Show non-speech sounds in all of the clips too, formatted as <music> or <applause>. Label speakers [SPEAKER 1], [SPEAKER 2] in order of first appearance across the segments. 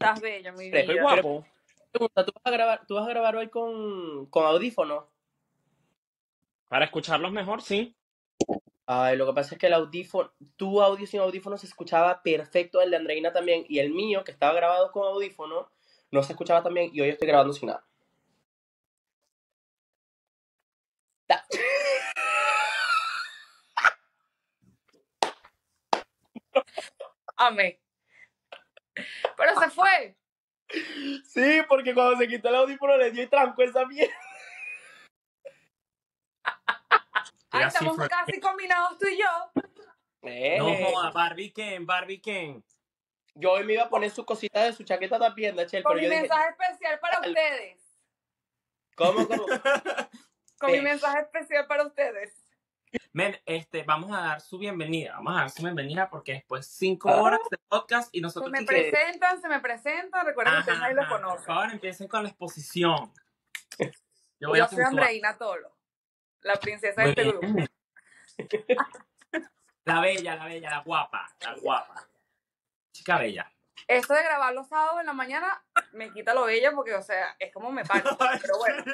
[SPEAKER 1] Estás bella, mi
[SPEAKER 2] Estoy
[SPEAKER 1] vida.
[SPEAKER 3] guapo.
[SPEAKER 2] Pregunta, ¿tú vas a grabar, tú vas a grabar hoy con, con audífonos?
[SPEAKER 3] Para escucharlos mejor, sí.
[SPEAKER 2] Ay, lo que pasa es que el audífono, tu audio sin audífono se escuchaba perfecto, el de Andreina también, y el mío, que estaba grabado con audífono, no se escuchaba también, y hoy estoy grabando sin nada.
[SPEAKER 1] Amé. Pero se fue.
[SPEAKER 2] Sí, porque cuando se quitó el audífono le dio y trancó esa mierda.
[SPEAKER 1] Ay, estamos
[SPEAKER 3] fue.
[SPEAKER 1] casi combinados tú y yo.
[SPEAKER 2] Eh,
[SPEAKER 3] No joda, Barbie Ken, Barbie Ken.
[SPEAKER 2] yo hoy me iba a poner su cosita de su chaqueta también, Chel,
[SPEAKER 1] Con
[SPEAKER 2] pero
[SPEAKER 1] mi
[SPEAKER 2] yo dije,
[SPEAKER 1] mensaje especial para
[SPEAKER 2] Al-
[SPEAKER 1] ustedes.
[SPEAKER 2] ¿cómo, cómo?
[SPEAKER 1] Con mi mensaje especial para ustedes.
[SPEAKER 3] Men, este, vamos a dar su bienvenida. Vamos a dar su bienvenida porque después cinco
[SPEAKER 2] Ah.
[SPEAKER 3] horas de podcast y
[SPEAKER 1] Se
[SPEAKER 3] nosotros
[SPEAKER 1] me
[SPEAKER 3] sí que-
[SPEAKER 1] presentan, se me presentan. Recuerden que ustedes nadie lo
[SPEAKER 3] ajá. Por
[SPEAKER 1] conoce.
[SPEAKER 3] favor, empiecen con la exposición. Yo voy
[SPEAKER 1] Yo
[SPEAKER 3] a
[SPEAKER 1] soy. Andreina Tolo, la princesa de este
[SPEAKER 3] bien.
[SPEAKER 1] grupo. <laughs>
[SPEAKER 3] La bella, la bella, la guapa, la guapa. Chica bella.
[SPEAKER 1] Esto de grabar los sábados en la mañana me quita lo bella porque, o sea, es como me <laughs> pago. Pero bueno.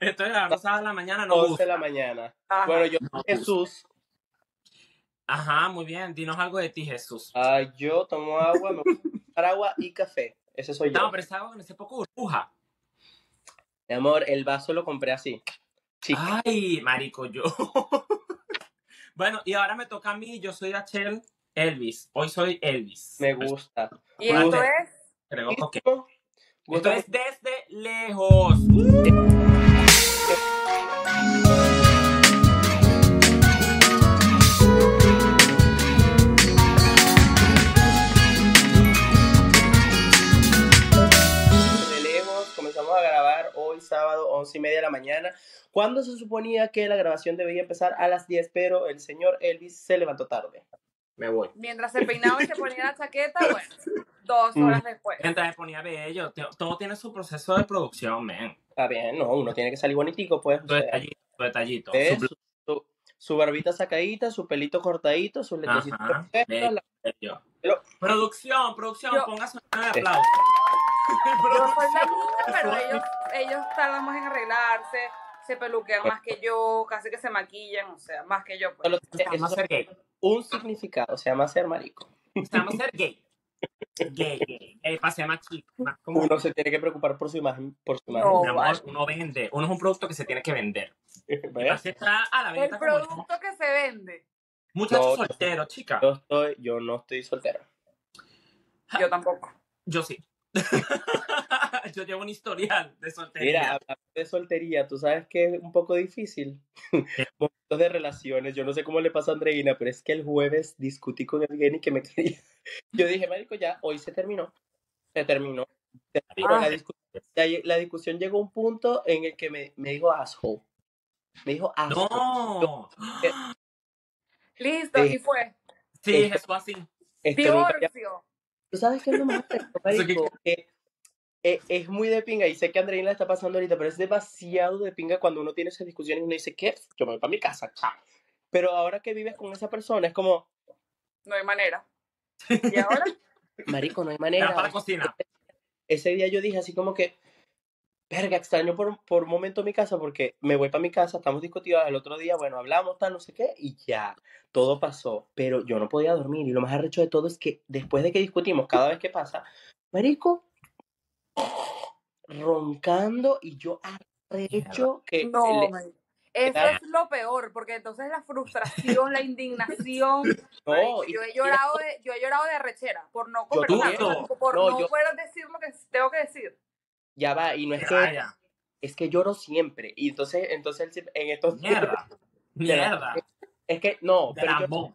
[SPEAKER 3] Esto es a las 12 de la mañana, no
[SPEAKER 2] 11
[SPEAKER 3] gusta.
[SPEAKER 2] de la mañana.
[SPEAKER 1] Ajá.
[SPEAKER 2] Bueno, yo
[SPEAKER 3] No
[SPEAKER 2] Jesús,
[SPEAKER 3] Ajá, muy bien. Dinos algo de ti, Jesús.
[SPEAKER 2] ah, yo tomo agua, me gusta <laughs> tomar agua y café. Ese soy yo.
[SPEAKER 3] No, pero esa agua con ese poco burbuja.
[SPEAKER 2] Mi amor, el vaso lo compré así. Chica.
[SPEAKER 3] Ay, marico, yo. <laughs> bueno, y ahora me toca a mí. Yo soy Rachel Elvis. Hoy soy Elvis.
[SPEAKER 2] Me gusta.
[SPEAKER 1] Y esto es
[SPEAKER 3] Creo que-
[SPEAKER 2] Esto
[SPEAKER 3] es desde lejos.
[SPEAKER 2] de lejos. Comenzamos a grabar hoy sábado, 11 y media de la mañana. Cuando se suponía que la grabación debía empezar a las 10, pero el señor Elvis se levantó tarde.
[SPEAKER 3] Me voy.
[SPEAKER 1] mientras se peinaba y se ponía la chaqueta, bueno, <laughs> dos
[SPEAKER 2] Mm.
[SPEAKER 1] horas después.
[SPEAKER 3] Mientras me ponía bello. Todo tiene su proceso de producción, man.
[SPEAKER 2] Está bien, no, uno tiene que salir bonitico, pues.
[SPEAKER 3] Su detallito, su detallito.
[SPEAKER 2] ¿ves?
[SPEAKER 3] Su
[SPEAKER 2] Su, su- su barbita sacadita, su pelito cortadito, sus lentecitos
[SPEAKER 3] Ajá,
[SPEAKER 2] perfectos, la-
[SPEAKER 3] bello.
[SPEAKER 2] Pero-
[SPEAKER 3] Producción, producción,
[SPEAKER 1] Yo-
[SPEAKER 3] póngase un aplauso. <laughs>
[SPEAKER 1] Yo soy la niña, pero ellos, ellos tardan más en arreglarse, se peluquean más que yo, casi que se maquillan, o sea, más que yo. Pues.
[SPEAKER 2] solo-
[SPEAKER 3] Se llama
[SPEAKER 2] eso
[SPEAKER 3] ser gay.
[SPEAKER 2] un significado, se llama ser marico.
[SPEAKER 3] Se llama ser gay. Gay, gay. Para ser más chico. Más como,
[SPEAKER 2] Uno se tiene que preocupar por su imagen, por su imagen.
[SPEAKER 1] No.
[SPEAKER 3] mi amor,
[SPEAKER 1] vale.
[SPEAKER 3] uno vende. Uno es un producto que se tiene que vender. <laughs>
[SPEAKER 2] ¿Ves?
[SPEAKER 3] Así está a la
[SPEAKER 1] El
[SPEAKER 3] como
[SPEAKER 1] producto que se vende,
[SPEAKER 3] Muchachos
[SPEAKER 2] No,
[SPEAKER 3] solteros, chica.
[SPEAKER 2] Yo estoy, yo no estoy soltero.
[SPEAKER 1] yo tampoco.
[SPEAKER 3] Yo sí. <laughs> Yo llevo un historial de soltería.
[SPEAKER 2] Mira, hablando de soltería, tú sabes que es un poco difícil. <laughs> Momentos de relaciones, yo no sé cómo le pasa a Andreina, pero es que el jueves discutí con Evgeny que me <laughs> quería. Yo dije, Marico, ya, hoy se terminó. Se terminó. Se terminó.
[SPEAKER 1] Ah.
[SPEAKER 2] La, discu- la, la discusión llegó a un punto en el que me, me dijo asshole. Me dijo asshole.
[SPEAKER 3] no. <gasps> <gasps>
[SPEAKER 1] Listo,
[SPEAKER 2] Sí.
[SPEAKER 1] y fue.
[SPEAKER 3] Sí,
[SPEAKER 2] Este-
[SPEAKER 3] eso así.
[SPEAKER 2] Esto nunca había-
[SPEAKER 1] Divorcio.
[SPEAKER 2] ¿Tú sabes qué es lo más <laughs> marico? Que eh, es muy de pinga, y sé que Andreina le está pasando ahorita, pero es demasiado de pinga cuando uno tiene esas discusiones y uno dice, ¿qué? Yo me voy para mi casa, chao. Pero ahora que vives con esa persona, es como,
[SPEAKER 1] No hay manera. <laughs> Y ahora,
[SPEAKER 2] marico, no hay
[SPEAKER 3] Era
[SPEAKER 2] manera.
[SPEAKER 3] para la cocina.
[SPEAKER 2] Ese día yo dije así como que, verga, extraño por, por un momento mi casa porque me voy para mi casa, estamos discutiendo, el otro día, bueno, hablamos, tal, no sé qué, y ya, todo pasó. Pero yo no podía dormir, y lo más arrecho de todo es que después de que discutimos, cada vez que pasa, marico, roncando, y yo arrecho que...
[SPEAKER 1] no,
[SPEAKER 2] le-
[SPEAKER 1] man. Eso es lo peor, porque entonces la frustración, la indignación.
[SPEAKER 2] no,
[SPEAKER 1] marico, yo he llorado de, yo he llorado de arrechera por no conversar, por
[SPEAKER 2] No,
[SPEAKER 1] no,
[SPEAKER 2] yo-
[SPEAKER 1] poder decir lo que tengo que decir.
[SPEAKER 2] Ya va, y no es que, es que lloro siempre, y entonces, entonces él siempre- en estos
[SPEAKER 3] Mierda. <laughs> Mierda.
[SPEAKER 2] Es que no,
[SPEAKER 3] De
[SPEAKER 2] pero yo,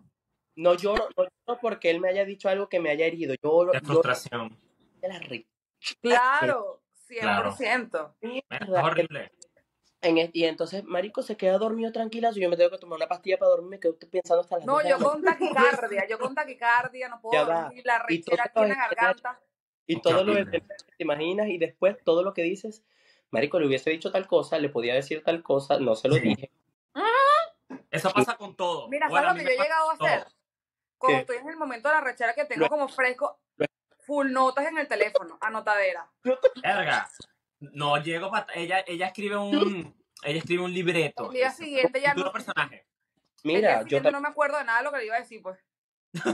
[SPEAKER 2] no lloro, no lloro porque él me haya dicho algo que me haya herido. Lloro,
[SPEAKER 3] De
[SPEAKER 2] lloro
[SPEAKER 3] frustración.
[SPEAKER 2] de la re-
[SPEAKER 1] Claro, 100%.
[SPEAKER 3] Claro. Es horrible.
[SPEAKER 2] En el- y entonces, Marico se queda dormido tranquila. Yo me tengo que tomar una pastilla para dormir. Me quedo pensando hasta las
[SPEAKER 1] No, yo con taquicardia, yo con taquicardia no <laughs> puedo
[SPEAKER 2] Ya va.
[SPEAKER 1] dormir, la rechera aquí en la garganta.
[SPEAKER 2] Y todo lo que te imaginas y después todo lo que dices, Marico, le hubiese dicho tal cosa, le podía decir tal cosa, no se lo
[SPEAKER 3] Sí.
[SPEAKER 2] dije.
[SPEAKER 3] Eso pasa con todo.
[SPEAKER 1] Mira,
[SPEAKER 3] Bueno,
[SPEAKER 1] ¿sabes lo que yo he llegado a hacer?
[SPEAKER 3] todo.
[SPEAKER 1] Cuando
[SPEAKER 2] ¿Qué?
[SPEAKER 1] estoy en el momento de la rechera que tengo como fresco, full notas en el teléfono, anotadera.
[SPEAKER 3] Verga. No llego para. Ella, ella escribe un. Ella escribe un libreto.
[SPEAKER 1] El día siguiente ya no.
[SPEAKER 3] personaje.
[SPEAKER 1] el día
[SPEAKER 2] Mira, yo,
[SPEAKER 1] no me acuerdo de nada de lo que le iba a decir, pues.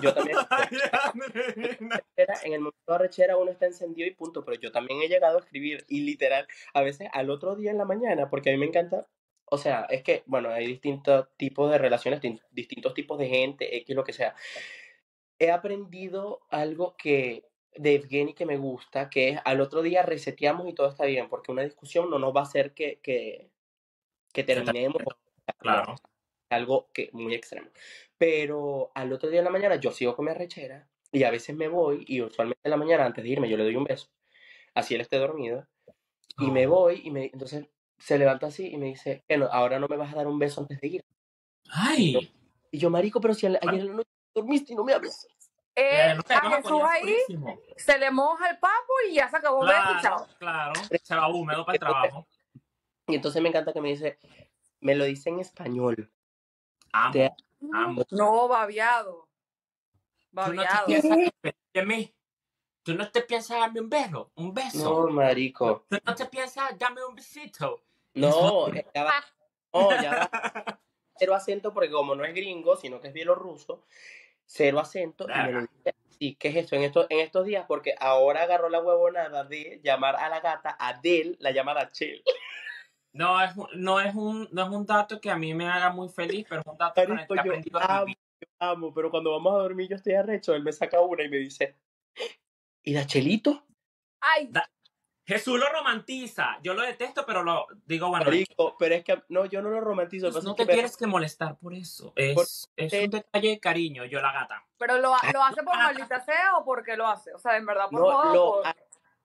[SPEAKER 2] Yo también. <laughs> En el momento de arrechera uno está encendido y punto, pero yo también he llegado a escribir y literal, a veces al otro día en la mañana, porque a mí me encanta, o sea, es que, bueno, hay distintos tipos de relaciones, distintos tipos de gente, X, lo que sea. He aprendido algo que de Evgeny que me gusta, que es al otro día reseteamos y todo está bien, porque una discusión no nos va a hacer que, que, que terminemos. <laughs>
[SPEAKER 3] Claro.
[SPEAKER 2] Algo que muy extremo. Pero al otro día en la mañana yo sigo con mi arrechera y a veces me voy y usualmente en la mañana antes de irme yo le doy un beso, así él esté dormido, y me
[SPEAKER 3] Oh.
[SPEAKER 2] voy y me, entonces se levanta así y me dice, bueno, ahora no me vas a dar un beso antes de ir.
[SPEAKER 3] Ay.
[SPEAKER 2] Y yo, marico, pero si ayer en la noche dormiste y no me hablas.
[SPEAKER 1] Eh,
[SPEAKER 3] no,
[SPEAKER 1] a Jesús ahí
[SPEAKER 3] durísimo.
[SPEAKER 1] se le moja el papo y ya se acabó beso y
[SPEAKER 3] Claro,
[SPEAKER 1] chao.
[SPEAKER 3] claro. Se va húmedo para el trabajo.
[SPEAKER 2] Y entonces me encanta que me dice, me lo dice en español.
[SPEAKER 3] Amo.
[SPEAKER 2] Te-
[SPEAKER 3] Amo.
[SPEAKER 1] No, babiado.
[SPEAKER 3] Tú no te
[SPEAKER 1] Babiado.
[SPEAKER 3] piensas de mí. Tú no te piensas darme un beso. Un beso.
[SPEAKER 2] No, marico.
[SPEAKER 3] Tú no te piensas darme un besito.
[SPEAKER 2] No, eh, ya va. No, ya va. <laughs> Cero acento porque como no es gringo, sino que es bielorruso, cero acento y me lo dice sí, ¿qué es esto? En estos, en estos días, porque ahora agarró la huevonada de llamar a la gata Adele, la llama Rachel.
[SPEAKER 3] No es, un- no, es un, no es un dato que a mí me haga muy feliz, pero es un dato con el
[SPEAKER 2] Marico,
[SPEAKER 3] que
[SPEAKER 2] yo amo,
[SPEAKER 3] vivir.
[SPEAKER 2] yo amo, pero cuando vamos a dormir yo estoy arrecho, él me saca una y me dice, ¿y Rachelito?
[SPEAKER 1] Ay,
[SPEAKER 3] Da- Jesús lo romantiza. Yo lo detesto, pero lo digo, bueno,
[SPEAKER 2] Marico, pero es que, no, yo no lo romantizo. que
[SPEAKER 3] pues no
[SPEAKER 2] que
[SPEAKER 3] te
[SPEAKER 2] me-
[SPEAKER 3] tienes que molestar por eso. Es,
[SPEAKER 2] Por-
[SPEAKER 3] es un detalle de cariño, yo la gata.
[SPEAKER 1] pero lo, lo hace por maldita sea o porque lo hace. O sea, en verdad, por
[SPEAKER 2] No, lo,
[SPEAKER 1] por-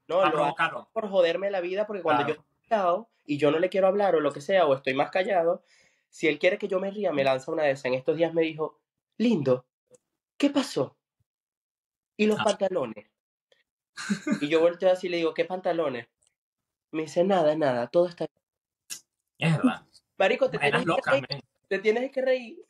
[SPEAKER 2] no, lo hace por joderme la vida, porque cuando
[SPEAKER 3] Claro.
[SPEAKER 2] yo callado y yo no le quiero hablar o lo que sea, o estoy más callado, si él quiere que yo me ría, me lanza una de esas. En estos días me dijo, lindo, ¿qué pasó? ¿Y los
[SPEAKER 3] Ah.
[SPEAKER 2] pantalones? Y yo volteo así y le digo, ¿qué pantalones? Me dice, nada, nada, todo está bien.
[SPEAKER 3] Es verdad.
[SPEAKER 2] Marico, te tienes, que
[SPEAKER 3] locas,
[SPEAKER 2] reír, te tienes que reír.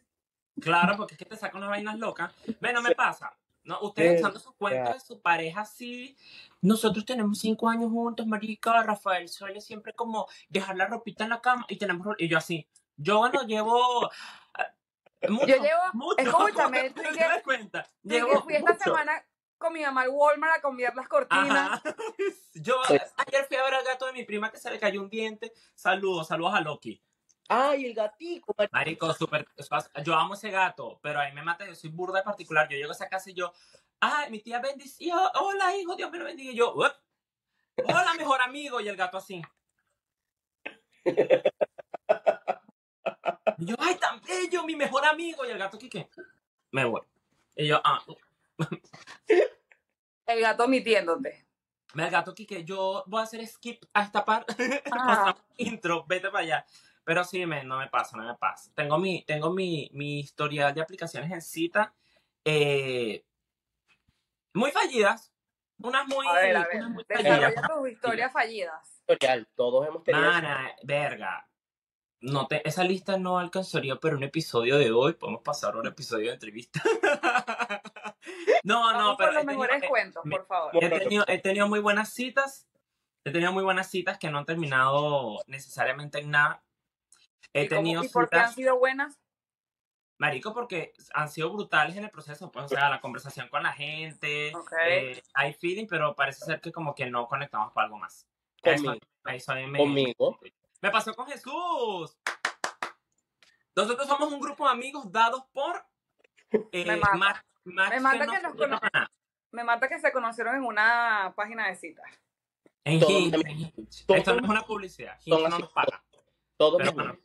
[SPEAKER 3] Claro, porque es que te sacan unas vainas locas. Bueno, me
[SPEAKER 2] Sí.
[SPEAKER 3] pasa. ¿No? Ustedes echando sus cuentos
[SPEAKER 2] ya.
[SPEAKER 3] de su pareja así. Nosotros tenemos cinco años juntos, marica. Rafael suele siempre como dejar la ropita en la cama y tenemos... Y yo así. Yo, bueno, <laughs> llevo... eh, Mucho,
[SPEAKER 1] Yo llevo,
[SPEAKER 3] mucho.
[SPEAKER 1] escúchame, tú
[SPEAKER 3] ¿Te
[SPEAKER 1] que-
[SPEAKER 3] das cuenta?
[SPEAKER 1] tú que
[SPEAKER 3] Llevo
[SPEAKER 1] fui esta
[SPEAKER 3] mucho.
[SPEAKER 1] semana con mi mamá al Walmart a cambiar las cortinas.
[SPEAKER 3] Ajá. <laughs> Yo ayer fui a ver al gato de mi prima que se le cayó un diente. Saludos, saludos a Loki.
[SPEAKER 2] Ay, el gatico, marico.
[SPEAKER 3] Marico, súper. Yo amo ese gato, pero ahí me mata. Yo soy burda de particular. Yo llego a esa casa y yo. Ay, mi tía bendició. Hola, hijo, Dios me lo bendiga. Y yo. Hola, mejor amigo. Y el gato así. Y yo, ay, tan bello, mi mejor amigo. Y el gato, ¿qué qué? Me voy. Y yo, ah,
[SPEAKER 1] El gato omitiéndote.
[SPEAKER 3] el gato, Kike, yo voy a hacer skip a esta parte. <laughs>
[SPEAKER 1] Ah.
[SPEAKER 3] Intro, vete para allá. Pero sí, me, no me pasa, no me pasa. Tengo mi, tengo mi, mi historial de aplicaciones en cita. eh, muy fallidas. Unas muy.
[SPEAKER 1] A ver, a ver.
[SPEAKER 3] unas muy fallidas.
[SPEAKER 1] Desarrolla tus historias fallidas.
[SPEAKER 2] Historial, todos hemos tenido.
[SPEAKER 3] Mana, verga. No te, esa lista no alcanzaría para un episodio de hoy. Podemos pasar a un episodio de entrevista. <laughs> no, no,
[SPEAKER 1] Vamos
[SPEAKER 3] pero.
[SPEAKER 1] por los
[SPEAKER 3] he tenido-
[SPEAKER 1] mejores
[SPEAKER 3] he-
[SPEAKER 1] cuentos,
[SPEAKER 3] me-
[SPEAKER 1] por favor.
[SPEAKER 3] He tenido, he tenido muy buenas citas. He tenido muy buenas citas que no han terminado necesariamente en nada. He
[SPEAKER 1] ¿Y, cómo-
[SPEAKER 3] tenido
[SPEAKER 1] y por qué han sido buenas?
[SPEAKER 3] marico, porque han sido brutales en el proceso. Pues, o sea, la conversación con la gente,
[SPEAKER 1] Ok.
[SPEAKER 3] eh, hay feeling, pero parece ser que como que no conectamos para algo más.
[SPEAKER 2] Conmigo.
[SPEAKER 3] eso me,
[SPEAKER 2] Conmigo.
[SPEAKER 3] me pasó con Jesús. Nosotros somos un grupo de amigos dados por eh,
[SPEAKER 1] Me mata.
[SPEAKER 3] match- match
[SPEAKER 1] Me mata
[SPEAKER 3] no
[SPEAKER 1] que nos
[SPEAKER 3] sirven para nada.
[SPEAKER 1] Me mata que se conocieron en una página de citas.
[SPEAKER 3] En Hinge, Esto no es una publicidad. Hinge no nos paga.
[SPEAKER 2] Todos
[SPEAKER 3] Pero bueno.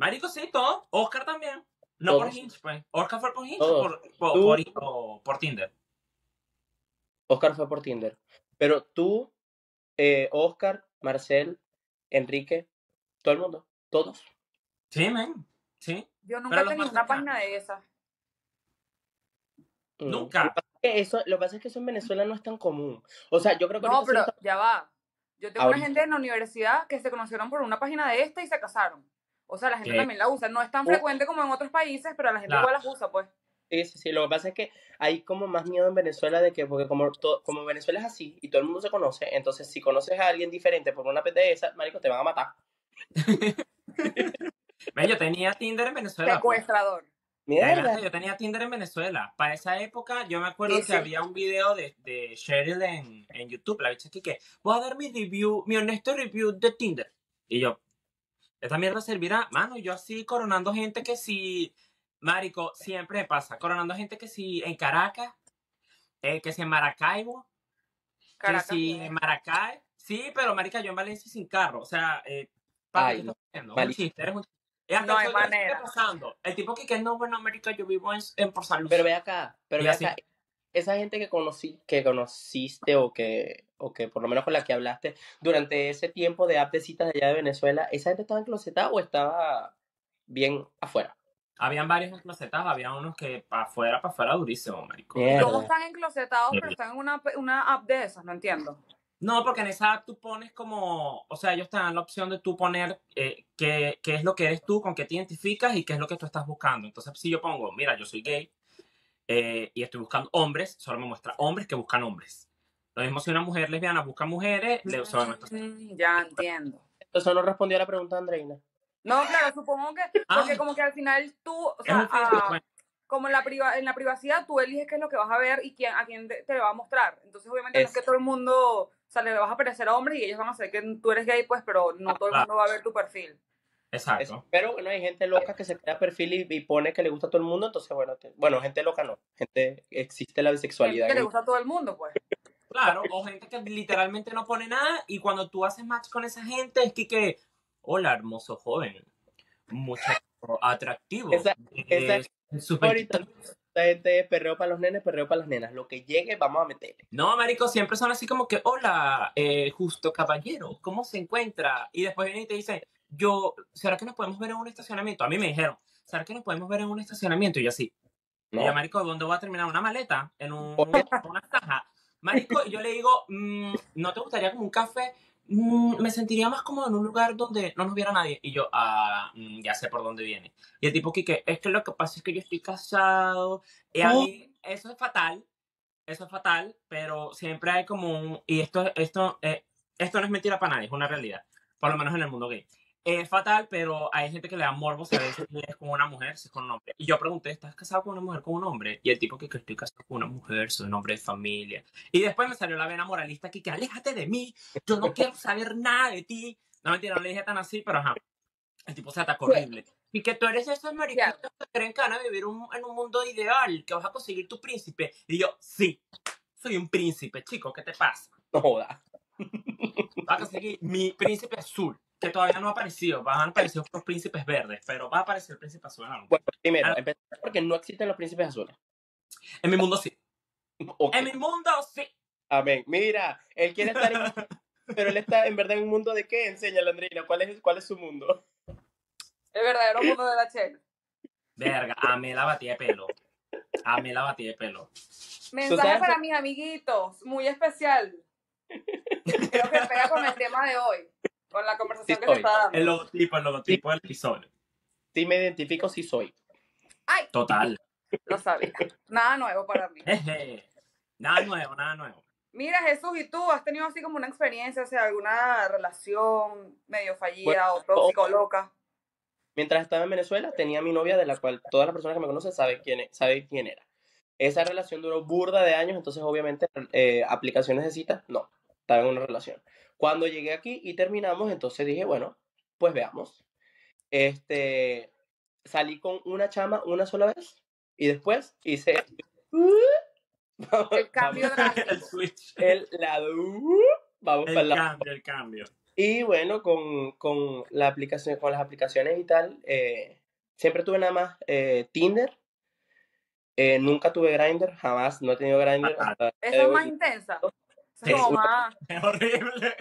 [SPEAKER 3] Marico, sí, todo. Oscar también. No
[SPEAKER 2] Todos.
[SPEAKER 3] por Hinge, pues. Oscar fue por Hinge o por, por,
[SPEAKER 2] Tú.
[SPEAKER 3] por- o por Tinder.
[SPEAKER 2] Oscar fue por Tinder. Pero tú, eh, Oscar, Marcel, Enrique, todo el mundo, todos.
[SPEAKER 3] Sí, men. Sí.
[SPEAKER 1] Yo nunca
[SPEAKER 3] Pero
[SPEAKER 1] he tenido una página de esas.
[SPEAKER 2] Mm.
[SPEAKER 3] Nunca.
[SPEAKER 2] Lo que pasa es que eso, lo que pasa es que eso en Venezuela no es tan común. O sea, yo creo que
[SPEAKER 1] No, pero
[SPEAKER 2] está-
[SPEAKER 1] ya va. Yo tengo una gente en la universidad que se conocieron por una página de esta y se casaron. O sea, la gente
[SPEAKER 3] ¿Qué?
[SPEAKER 1] también la usa. No es tan frecuente como en otros países, pero la gente
[SPEAKER 3] Claro.
[SPEAKER 1] igual las usa, pues.
[SPEAKER 2] Sí, sí, sí. Lo que pasa es que hay como más miedo en Venezuela de que, porque como, to- como Venezuela es así y todo el mundo se conoce, entonces si conoces a alguien diferente por una de esa, marico, te van a matar. <laughs>
[SPEAKER 3] Yo tenía Tinder en Venezuela. pues.
[SPEAKER 1] Secuestrador.
[SPEAKER 2] Mierda.
[SPEAKER 3] Imagínate, Yo tenía Tinder en Venezuela. Para esa época, yo me acuerdo
[SPEAKER 1] Sí,
[SPEAKER 3] que
[SPEAKER 1] sí.
[SPEAKER 3] había un video de, de Cheryl en, en YouTube, la bicha aquí que voy a dar mi review, mi honesto review de Tinder. Y yo, esta mierda servirá, mano, yo así coronando gente que si, marico, siempre me pasa, coronando gente que si en Caracas, eh, que si en Maracaibo,
[SPEAKER 1] Caracas.
[SPEAKER 3] que si en Maracay, sí, pero marica, yo en Valencia sin carro, o sea, eh, ¿para
[SPEAKER 2] Ay,
[SPEAKER 3] qué estás? Un chiste, eres un y hasta
[SPEAKER 1] No hay manera.
[SPEAKER 3] pasando. El tipo que, que no, bueno, América, yo vivo en, en Por Salud.
[SPEAKER 2] Pero ve acá, pero
[SPEAKER 3] Y
[SPEAKER 2] ve
[SPEAKER 3] así.
[SPEAKER 2] acá, esa gente que conocí, que conociste o que, o que por lo menos con la que hablaste durante ese tiempo de app de citas allá de Venezuela, ¿esa gente estaba enclosetada o estaba bien afuera?
[SPEAKER 3] Habían varios enclosetados, había unos que para afuera, para afuera durísimo, marico.
[SPEAKER 1] ¿Y
[SPEAKER 2] Mierda.
[SPEAKER 1] cómo están enclosetados, pero están en una, una app de esas? No entiendo.
[SPEAKER 3] No, porque en esa app tú pones como, o sea, ellos te dan la opción de tú poner eh, qué, qué es lo que eres tú, con qué te identificas y qué es lo que tú estás buscando. Entonces, si yo pongo, mira, yo soy gay eh, y estoy buscando hombres, solo me muestra hombres que buscan hombres. Lo mismo si una mujer lesbiana busca mujeres, le solo me muestra.
[SPEAKER 1] Ya entiendo.
[SPEAKER 2] Eso no respondió a la pregunta de Andreina.
[SPEAKER 1] No, claro, supongo que, porque
[SPEAKER 3] Ay.
[SPEAKER 1] como que al final tú, o sea, ah, como en la, priva- en la privacidad, tú eliges qué es lo que vas a ver y quién, a quién te, te lo va a mostrar. Entonces, obviamente, no es que todo el mundo, o sea, le vas a aparecer a hombres y ellos van a saber que tú eres gay, pues, pero no
[SPEAKER 3] Ah,
[SPEAKER 1] todo el mundo va a ver tu perfil.
[SPEAKER 3] Exacto.
[SPEAKER 2] Eso. Pero bueno, hay gente loca que se crea perfil y, y pone que le gusta a todo el mundo, entonces bueno, te- bueno, gente loca no, gente, existe la bisexualidad.
[SPEAKER 1] Que le gusta a todo el mundo, pues.
[SPEAKER 3] Claro, o gente que literalmente no pone nada y cuando tú haces match con esa gente es que, que hola, hermoso joven, muchacho atractivo.
[SPEAKER 2] Esa- esa- Ahorita
[SPEAKER 3] 20
[SPEAKER 2] esta gente es perreo para los nenes, perreo para las nenas, lo que llegue vamos a meterle.
[SPEAKER 3] No, marico, siempre son así como que, hola, eh, justo caballero, ¿cómo se encuentra? Y después vienen y te dicen, yo, ¿será que nos podemos ver en un estacionamiento? A mí me dijeron, ¿será que nos podemos ver en un estacionamiento? Y yo así,
[SPEAKER 2] No.
[SPEAKER 3] y yo, marico, ¿dónde voy a terminar? ¿Una maleta? ¿En un, una caja? Marico, y yo le digo, "Mm, ¿no te gustaría como un café? Mm, me sentiría más cómodo en un lugar donde no nos viera nadie. Y yo, ah, mm, ya sé por dónde viene. Y el tipo, que es que lo que pasa es que yo estoy casado. Y a mí, eso es fatal. Eso es fatal, pero siempre hay como un... Y esto, esto, eh, esto no es mentira para nadie, es una realidad. Por lo menos en el mundo gay. Es fatal, pero hay gente que le da morbo saber si es con una mujer, si es con un hombre. Y yo pregunté, ¿estás casado con una mujer con un hombre? Y el tipo que, que estoy casado con una mujer, soy un hombre de familia. Y después me salió la vena moralista aquí, que aléjate de mí, yo no quiero saber nada de ti. No mentira, no le dije tan así, pero ajá. El tipo se atacó horrible. Y que tú eres esos mariquitos que creen que van a vivir un- en un mundo ideal, que vas a conseguir tu príncipe. Y yo, sí, soy un príncipe, chico, ¿qué te pasa?
[SPEAKER 2] No joda.
[SPEAKER 3] Vas a conseguir mi príncipe azul, que todavía no ha aparecido. Van a aparecer otros príncipes verdes, pero va a aparecer el príncipe azul en algún
[SPEAKER 2] Bueno, primero,
[SPEAKER 3] Ah.
[SPEAKER 2] empezar porque no existen los príncipes azules.
[SPEAKER 3] En mi mundo sí. En mi mundo sí.
[SPEAKER 2] Amén. Mira, él quiere estar en... Pero él está en verdad en un mundo de qué? Enséñale, Andreina, ¿cuál es, cuál es su mundo?
[SPEAKER 1] El verdadero mundo de la chel.
[SPEAKER 3] Verga, amé la batida de pelo. Amé la batida de pelo.
[SPEAKER 1] Mensaje para mis amiguitos, muy especial. Creo que pega con el tema de hoy, con la conversación
[SPEAKER 2] Sí,
[SPEAKER 1] que se está dando.
[SPEAKER 3] El logotipo, el logotipo del episodio.
[SPEAKER 2] Sí me identifico, sí soy.
[SPEAKER 1] Ay,
[SPEAKER 3] Total.
[SPEAKER 1] lo sabía. Nada nuevo para mí.
[SPEAKER 3] Jeje. Nada nuevo, nada nuevo.
[SPEAKER 1] Mira, Jesús, ¿y tú has tenido así como una experiencia, o sea, alguna relación medio fallida o tóxica o loca?
[SPEAKER 2] Mientras estaba en Venezuela, tenía a mi novia, de la cual todas las personas que me conocen saben quién, es- saben quién era. Esa relación duró burda de años, entonces obviamente eh, aplicaciones de citas, no, estaba en una relación. Cuando llegué aquí y terminamos, entonces dije, bueno, pues veamos. Este, salí con una chama una sola vez y después hice <laughs>
[SPEAKER 1] El cambio <laughs>
[SPEAKER 3] el
[SPEAKER 1] drástico.
[SPEAKER 3] switch.
[SPEAKER 2] el lado, vamos para el
[SPEAKER 3] El
[SPEAKER 2] lado.
[SPEAKER 3] cambio, el cambio.
[SPEAKER 2] Y bueno, con, con, la aplicación, con las aplicaciones y tal, eh, siempre tuve nada más eh, Tinder. Eh, nunca tuve Grindr, jamás, no he tenido el día
[SPEAKER 1] Esa es más intensa. Es como más <laughs>
[SPEAKER 3] Es horrible.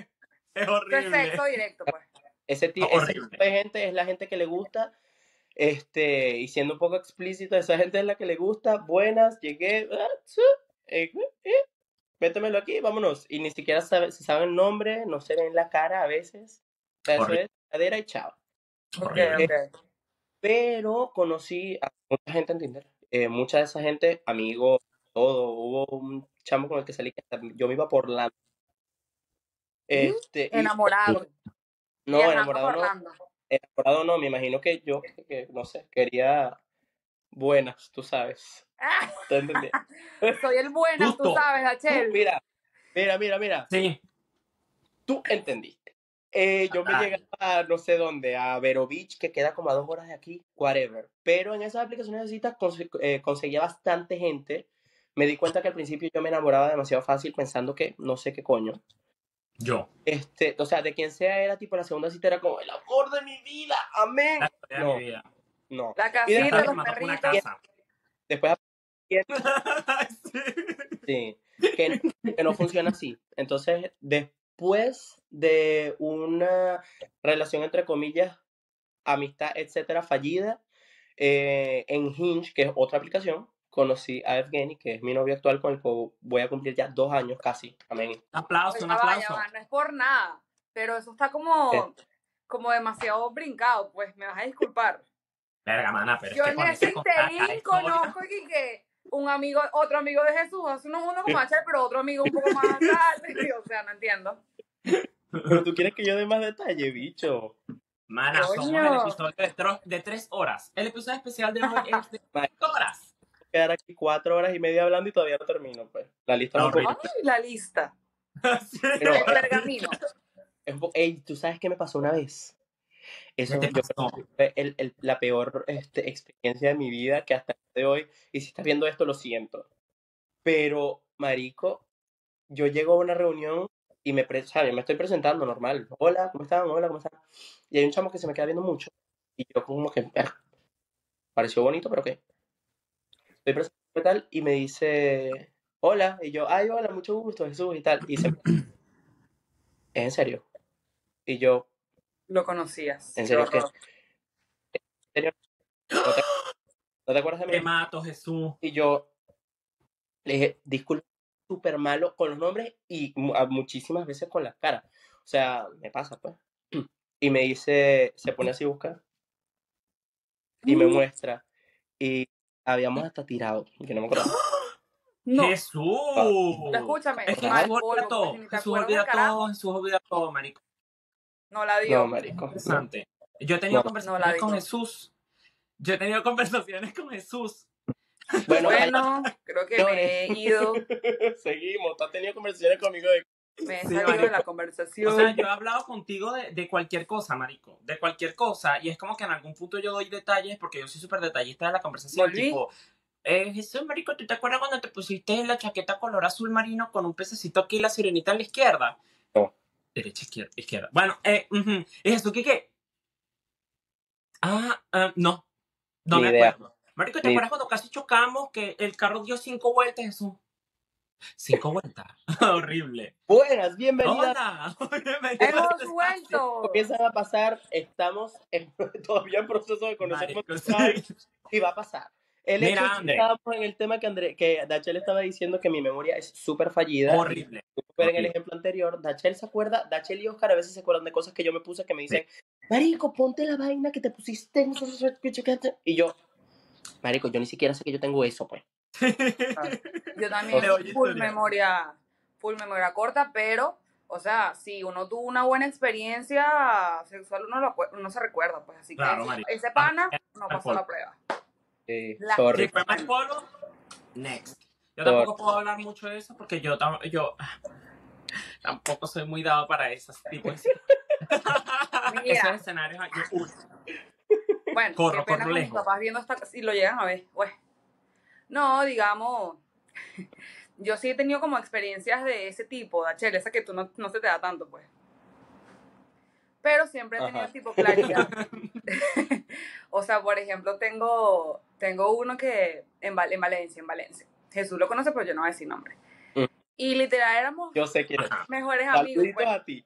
[SPEAKER 3] Es horrible.
[SPEAKER 1] sexo directo, pues.
[SPEAKER 2] Ese,
[SPEAKER 3] Ah,
[SPEAKER 2] tipo de gente es la gente que le gusta. Este, y siendo un poco explícito, esa gente es la que le gusta. Buenas, llegué. ah, tsu, eh, eh, métemelo aquí, vámonos. Y ni siquiera sabe, se sabe el nombre, no se ven la cara a veces. Eso
[SPEAKER 3] Horrible.
[SPEAKER 2] es cadera y chao.
[SPEAKER 1] Ok,
[SPEAKER 3] Horrible.
[SPEAKER 1] ok.
[SPEAKER 2] Pero conocí a mucha gente en Tinder. eh, mucha de esa gente, amigos, todo, hubo un chamo con el que salí, yo me iba por la... Este, y-
[SPEAKER 1] Enamorado.
[SPEAKER 2] no, enamorado no, enamorado no, me imagino que yo, que, que, no sé, quería buenas, tú sabes. ¿Te entendí? <laughs>
[SPEAKER 1] soy el bueno, tú sabes,
[SPEAKER 2] Tú,
[SPEAKER 1] Hachel.
[SPEAKER 2] mira, mira, mira, mira,
[SPEAKER 3] Sí.
[SPEAKER 2] tú entendiste. Eh, yo me llegaba a no sé dónde, a Vero Beach, que queda como a dos horas de aquí, whatever. Pero en esas aplicaciones de citas eh, conseguía bastante gente. Me di cuenta que al principio yo me enamoraba demasiado fácil pensando que no sé qué coño.
[SPEAKER 3] Yo.
[SPEAKER 2] Este, o sea, de quien sea era tipo la segunda cita era como el amor de mi vida, amén.
[SPEAKER 3] La
[SPEAKER 2] No.
[SPEAKER 3] de mi vida.
[SPEAKER 2] No.
[SPEAKER 1] La
[SPEAKER 2] Y
[SPEAKER 1] casita,
[SPEAKER 2] después-
[SPEAKER 3] Hasta que
[SPEAKER 1] los perritos.
[SPEAKER 3] casa.
[SPEAKER 2] Después
[SPEAKER 3] Sí. <laughs>
[SPEAKER 2] Sí, que, que no funciona así. Entonces, después de una relación, entre comillas, amistad, etcétera, fallida, eh, en Hinge, que es otra aplicación, conocí a Evgeny, que es mi novio actual con el que voy a cumplir ya dos años casi. Amén.
[SPEAKER 3] Un aplauso, un aplauso.
[SPEAKER 1] no es por nada, pero eso está como, como demasiado brincado, pues me vas a disculpar.
[SPEAKER 3] Verga, mana, pero
[SPEAKER 1] Yo
[SPEAKER 3] es que
[SPEAKER 1] en
[SPEAKER 3] con
[SPEAKER 1] ese interín conozco que, que un amigo, otro amigo de Jesús, hace uno, uno como <laughs> Hachel, pero otro amigo un poco más tarde, <laughs> o sea, no entiendo.
[SPEAKER 2] Pero tú quieres que yo dé más detalle, bicho.
[SPEAKER 3] Mana, somos el episodio de, de tres horas. El episodio especial de hoy es de <laughs> tres horas.
[SPEAKER 2] Quedar aquí cuatro horas y media hablando y todavía no termino, pues. La lista es un
[SPEAKER 3] Horrible.
[SPEAKER 2] poco-
[SPEAKER 1] Ay, la lista, <laughs>
[SPEAKER 3] Sí.
[SPEAKER 2] Pero-
[SPEAKER 1] el pergamino.
[SPEAKER 2] es un poco- Ey, ¿tú sabes qué me pasó una vez? Eso el- la peor este, experiencia de mi vida que hasta el día de hoy, y si estás viendo esto, lo siento. Pero, marico, yo llego a una reunión y me, pre- o sea, yo me estoy presentando normal. Hola, ¿cómo están? Hola, ¿cómo están? Y hay un chamo que se me queda viendo mucho. Y yo como que, "Ah, pareció bonito, pero ¿qué? Y tal, y me dice, hola. Y yo, ay, hola, mucho gusto, Jesús, y tal. Y se... <clears throat> ¿Es en serio? Y yo,
[SPEAKER 1] Lo conocías.
[SPEAKER 2] ¿En serio qué?
[SPEAKER 1] horror.
[SPEAKER 2] ¿no te, no te acuerdas de
[SPEAKER 3] Te
[SPEAKER 2] mí?
[SPEAKER 3] mato, Jesús.
[SPEAKER 2] Y yo le dije, disculpa, súper malo con los nombres y muchísimas veces con las caras. O sea, me pasa, pues. <clears throat> Y me dice, se pone así a buscar y me muestra. Y habíamos hasta tirado, que no me acuerdo. <gasps>
[SPEAKER 1] No,
[SPEAKER 3] Jesús.
[SPEAKER 1] pero escúchame,
[SPEAKER 3] Es que Jesús olvida todo. Jesús olvida todo. Jesús olvida todo, marico.
[SPEAKER 1] No la dio.
[SPEAKER 2] No, marico. no.
[SPEAKER 3] Interesante. Yo he tenido
[SPEAKER 2] No.
[SPEAKER 3] conversaciones
[SPEAKER 1] No
[SPEAKER 3] con. Jesús. Yo he tenido conversaciones con Jesús.
[SPEAKER 2] Bueno,
[SPEAKER 1] Bueno, creo que me he ido, <laughs>
[SPEAKER 2] seguimos. Tú has tenido conversaciones conmigo de...
[SPEAKER 1] me he
[SPEAKER 3] Sí,
[SPEAKER 1] salido de la
[SPEAKER 3] O
[SPEAKER 1] conversación.
[SPEAKER 3] sea, yo he hablado contigo de, de cualquier cosa, marico. De cualquier cosa. Y es como que en algún punto yo doy detalles porque yo soy súper detallista de la conversación.
[SPEAKER 1] Volví.
[SPEAKER 3] Tipo, eh, Jesús, marico, ¿tú te acuerdas cuando te pusiste la chaqueta color azul marino con un pececito aquí y la sirenita a la izquierda?
[SPEAKER 2] No.
[SPEAKER 3] Derecha, izquierda, izquierda. Bueno, eh, ujú. ¿y Jesús qué qué? Ah, ah, no. No
[SPEAKER 2] Ni
[SPEAKER 3] me
[SPEAKER 2] idea.
[SPEAKER 3] acuerdo. Marico, ¿te
[SPEAKER 2] Ni-
[SPEAKER 3] acuerdas cuando casi chocamos que el carro dio cinco vueltas, Jesús? Cinco vueltas. <laughs> Horrible.
[SPEAKER 2] Buenas, bienvenidas.
[SPEAKER 3] Hola. <laughs> Bienvenido
[SPEAKER 1] Hemos
[SPEAKER 3] a este
[SPEAKER 1] vuelto.
[SPEAKER 2] Comienzan a pasar, estamos en- <laughs> todavía en proceso de conocernos y va a pasar. El
[SPEAKER 3] Mira,
[SPEAKER 2] hecho que estábamos en el tema que André, que Dachel estaba diciendo que mi memoria es súper fallida.
[SPEAKER 3] Horrible.
[SPEAKER 2] Pero en el ejemplo anterior, Dachel se acuerda, Dachel y Oscar a veces se acuerdan de cosas que yo me puse que me dicen, Marico, ponte la vaina que te pusiste. en- Y yo, Marico, yo ni siquiera sé que yo tengo eso, pues.
[SPEAKER 1] Yo también, full memoria, full memoria corta, pero, o sea, si uno tuvo una buena experiencia sexual, uno, lo, uno se recuerda, pues así
[SPEAKER 3] Claro,
[SPEAKER 1] que
[SPEAKER 3] marico.
[SPEAKER 1] ese pana no
[SPEAKER 3] Al
[SPEAKER 1] pasó la prueba.
[SPEAKER 2] Eh,
[SPEAKER 1] La-
[SPEAKER 2] sorry.
[SPEAKER 3] Si fue más polvo, next. Yo
[SPEAKER 2] Sorry.
[SPEAKER 3] tampoco puedo hablar mucho de eso porque yo, tam- yo ah, <laughs> tampoco soy muy dado para esos tipos de. <laughs> Esos escenarios. yo,
[SPEAKER 1] Bueno,
[SPEAKER 3] Corro,
[SPEAKER 1] qué pena
[SPEAKER 3] corro
[SPEAKER 1] con mis
[SPEAKER 3] lejos.
[SPEAKER 1] papás viendo esta si lo llegan a ver, pues. No, digamos, <laughs> yo sí he tenido como experiencias de ese tipo, Dachel, esa que tú no, no se te da tanto, pues. Pero siempre he tenido
[SPEAKER 2] Ajá.
[SPEAKER 1] tipo claridad. <laughs> <laughs> o sea, por ejemplo, tengo, tengo uno que en, Val- en Valencia, en Valencia. Jesús lo conoce, pero yo no voy a decir nombre.
[SPEAKER 2] Mm.
[SPEAKER 1] Y literal éramos
[SPEAKER 2] Yo sé.
[SPEAKER 3] Ajá.
[SPEAKER 1] mejores amigos. Pues
[SPEAKER 2] a ti.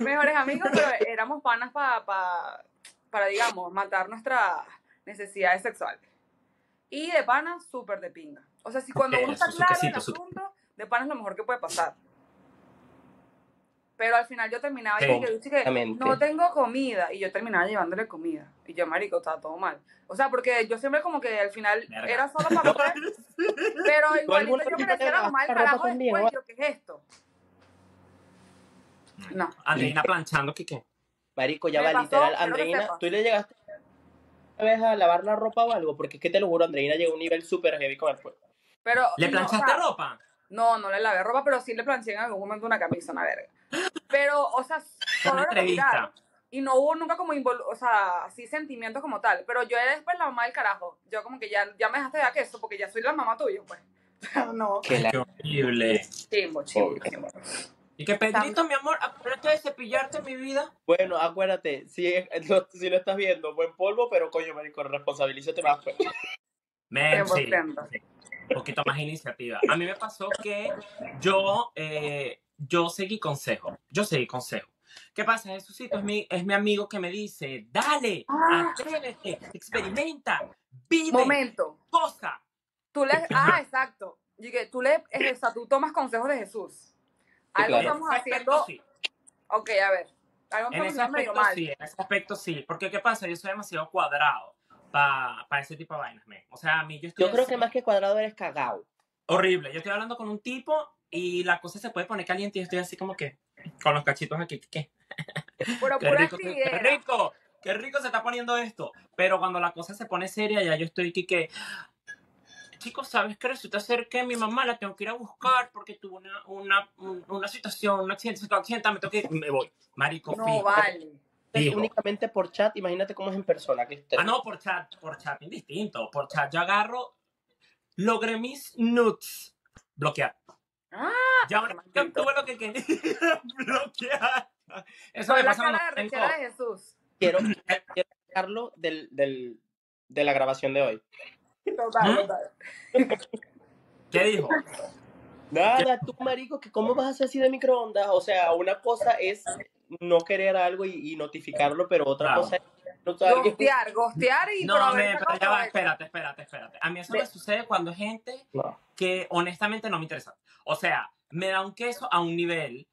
[SPEAKER 1] mejores amigos, pero éramos panas pa- pa- para, digamos, matar nuestras necesidades sexuales. Y de panas, súper de pinga. O sea, si cuando uno está claro en el asunto, de panas es lo mejor que puede pasar. Pero al final yo terminaba y dije, "Luchi, que
[SPEAKER 2] Exactamente.
[SPEAKER 1] no tengo comida. Y yo terminaba llevándole comida. Y yo, marico, estaba todo mal. O sea, porque yo siempre como que al final era solo para <laughs> comer. pero igualito yo decía la mamá del carajo después. Yo, ¿qué es esto? No.
[SPEAKER 3] Andreina planchando, ¿qué qué?
[SPEAKER 2] Marico, ya
[SPEAKER 1] Me
[SPEAKER 2] va,
[SPEAKER 1] pasó,
[SPEAKER 2] literal, Andreina. ¿tú le llegaste vez a lavar la ropa o algo? Porque es que te lo juro, Andreina llegó a un nivel súper heavy con el fuego.
[SPEAKER 1] Pero,
[SPEAKER 3] ¿Le
[SPEAKER 1] no,
[SPEAKER 3] planchaste
[SPEAKER 1] o sea,
[SPEAKER 3] ropa?
[SPEAKER 1] No, no le lavé ropa, pero sí le planché en algún momento una camisa, una verga. Pero, o sea, <laughs> solo
[SPEAKER 3] Una
[SPEAKER 1] era. Y no hubo nunca como, invol- o sea, así sentimientos como tal. Pero yo era después la mamá del carajo. Yo como que ya, ya me dejaste de dar queso porque ya soy la mamá tuya, pues. <laughs> no.
[SPEAKER 3] Qué horrible.
[SPEAKER 1] Chimbo, chimbo, chimbo.
[SPEAKER 3] Que Pedrito, mi amor, acuérdate de cepillarte mi vida.
[SPEAKER 2] Bueno, acuérdate, si, <laughs> lo, si lo estás viendo, buen polvo, pero coño, marico, responsabilízate más. pues.
[SPEAKER 3] Men, sí,
[SPEAKER 1] 100%.
[SPEAKER 3] sí. Un poquito más iniciativa. A mí me pasó que yo, eh, yo seguí consejo. Yo seguí consejo. ¿Qué pasa? Jesucito es mi, es mi amigo que me dice, dale,
[SPEAKER 1] Ah.
[SPEAKER 3] atrévete, experimenta, vive,
[SPEAKER 1] Momento.
[SPEAKER 3] cosa.
[SPEAKER 1] Tú le, <laughs> ah, exacto. Tú le, es, o sea, tú tomas consejos de Jesús. Algo
[SPEAKER 2] claro.
[SPEAKER 1] estamos
[SPEAKER 3] En ese aspecto,
[SPEAKER 1] haciendo.
[SPEAKER 3] sí.
[SPEAKER 1] Ok, a ver. Algo
[SPEAKER 3] En
[SPEAKER 1] estamos
[SPEAKER 3] ese
[SPEAKER 1] haciendo medio
[SPEAKER 3] aspecto
[SPEAKER 1] mal.
[SPEAKER 3] sí, en ese aspecto sí. Porque ¿qué pasa? Yo soy demasiado cuadrado para ese tipo de vainas, men. O sea, a mí yo estoy
[SPEAKER 2] Yo creo
[SPEAKER 3] así-
[SPEAKER 2] que más que cuadrado eres cagao.
[SPEAKER 3] horrible. Yo estoy hablando con un tipo y la cosa se puede poner caliente y yo estoy así como que con los cachitos aquí. ¿Qué?
[SPEAKER 1] Pero <laughs>
[SPEAKER 3] Qué
[SPEAKER 1] pura
[SPEAKER 3] rico, qué, rico, qué rico se está poniendo esto. Pero cuando la cosa se pone seria, ya yo estoy aquí que. Chicos, ¿sabes qué? Resulta ser que mi mamá la tengo que ir a buscar porque tuvo una, una, un- una situación, un accidente, se quedó accidentada, me tengo que ir. Me voy. Marico,
[SPEAKER 1] No
[SPEAKER 3] fijo.
[SPEAKER 1] vale.
[SPEAKER 2] Es
[SPEAKER 3] Fijo.
[SPEAKER 2] únicamente por chat, imagínate cómo es en persona. Que esté.
[SPEAKER 3] Ah, no, por chat, por chat, indistinto. Por chat yo agarro, logré mis nudes bloquear.
[SPEAKER 1] Ah,
[SPEAKER 3] Ya ahora
[SPEAKER 1] maldito.
[SPEAKER 3] tuve lo que quería <laughs> bloquear. Eso me
[SPEAKER 1] la
[SPEAKER 3] pasa cuando
[SPEAKER 1] cara de de Jesús.
[SPEAKER 2] Quiero, quiero sacarlo del, del, de la grabación de hoy. <laughs>
[SPEAKER 1] Total, total.
[SPEAKER 3] ¿Qué dijo?
[SPEAKER 2] Nada, tú, marico, que cómo vas a hacer así de microondas. O sea, una cosa es no querer algo y, y notificarlo, pero otra
[SPEAKER 3] Claro.
[SPEAKER 2] cosa es no saber que-
[SPEAKER 1] Gostear, gostear y
[SPEAKER 3] No, me, pero ya va, espérate, espérate, espérate. A mí eso me sucede cuando hay gente
[SPEAKER 2] No.
[SPEAKER 3] que honestamente no me interesa. O sea, me da un queso a un nivel,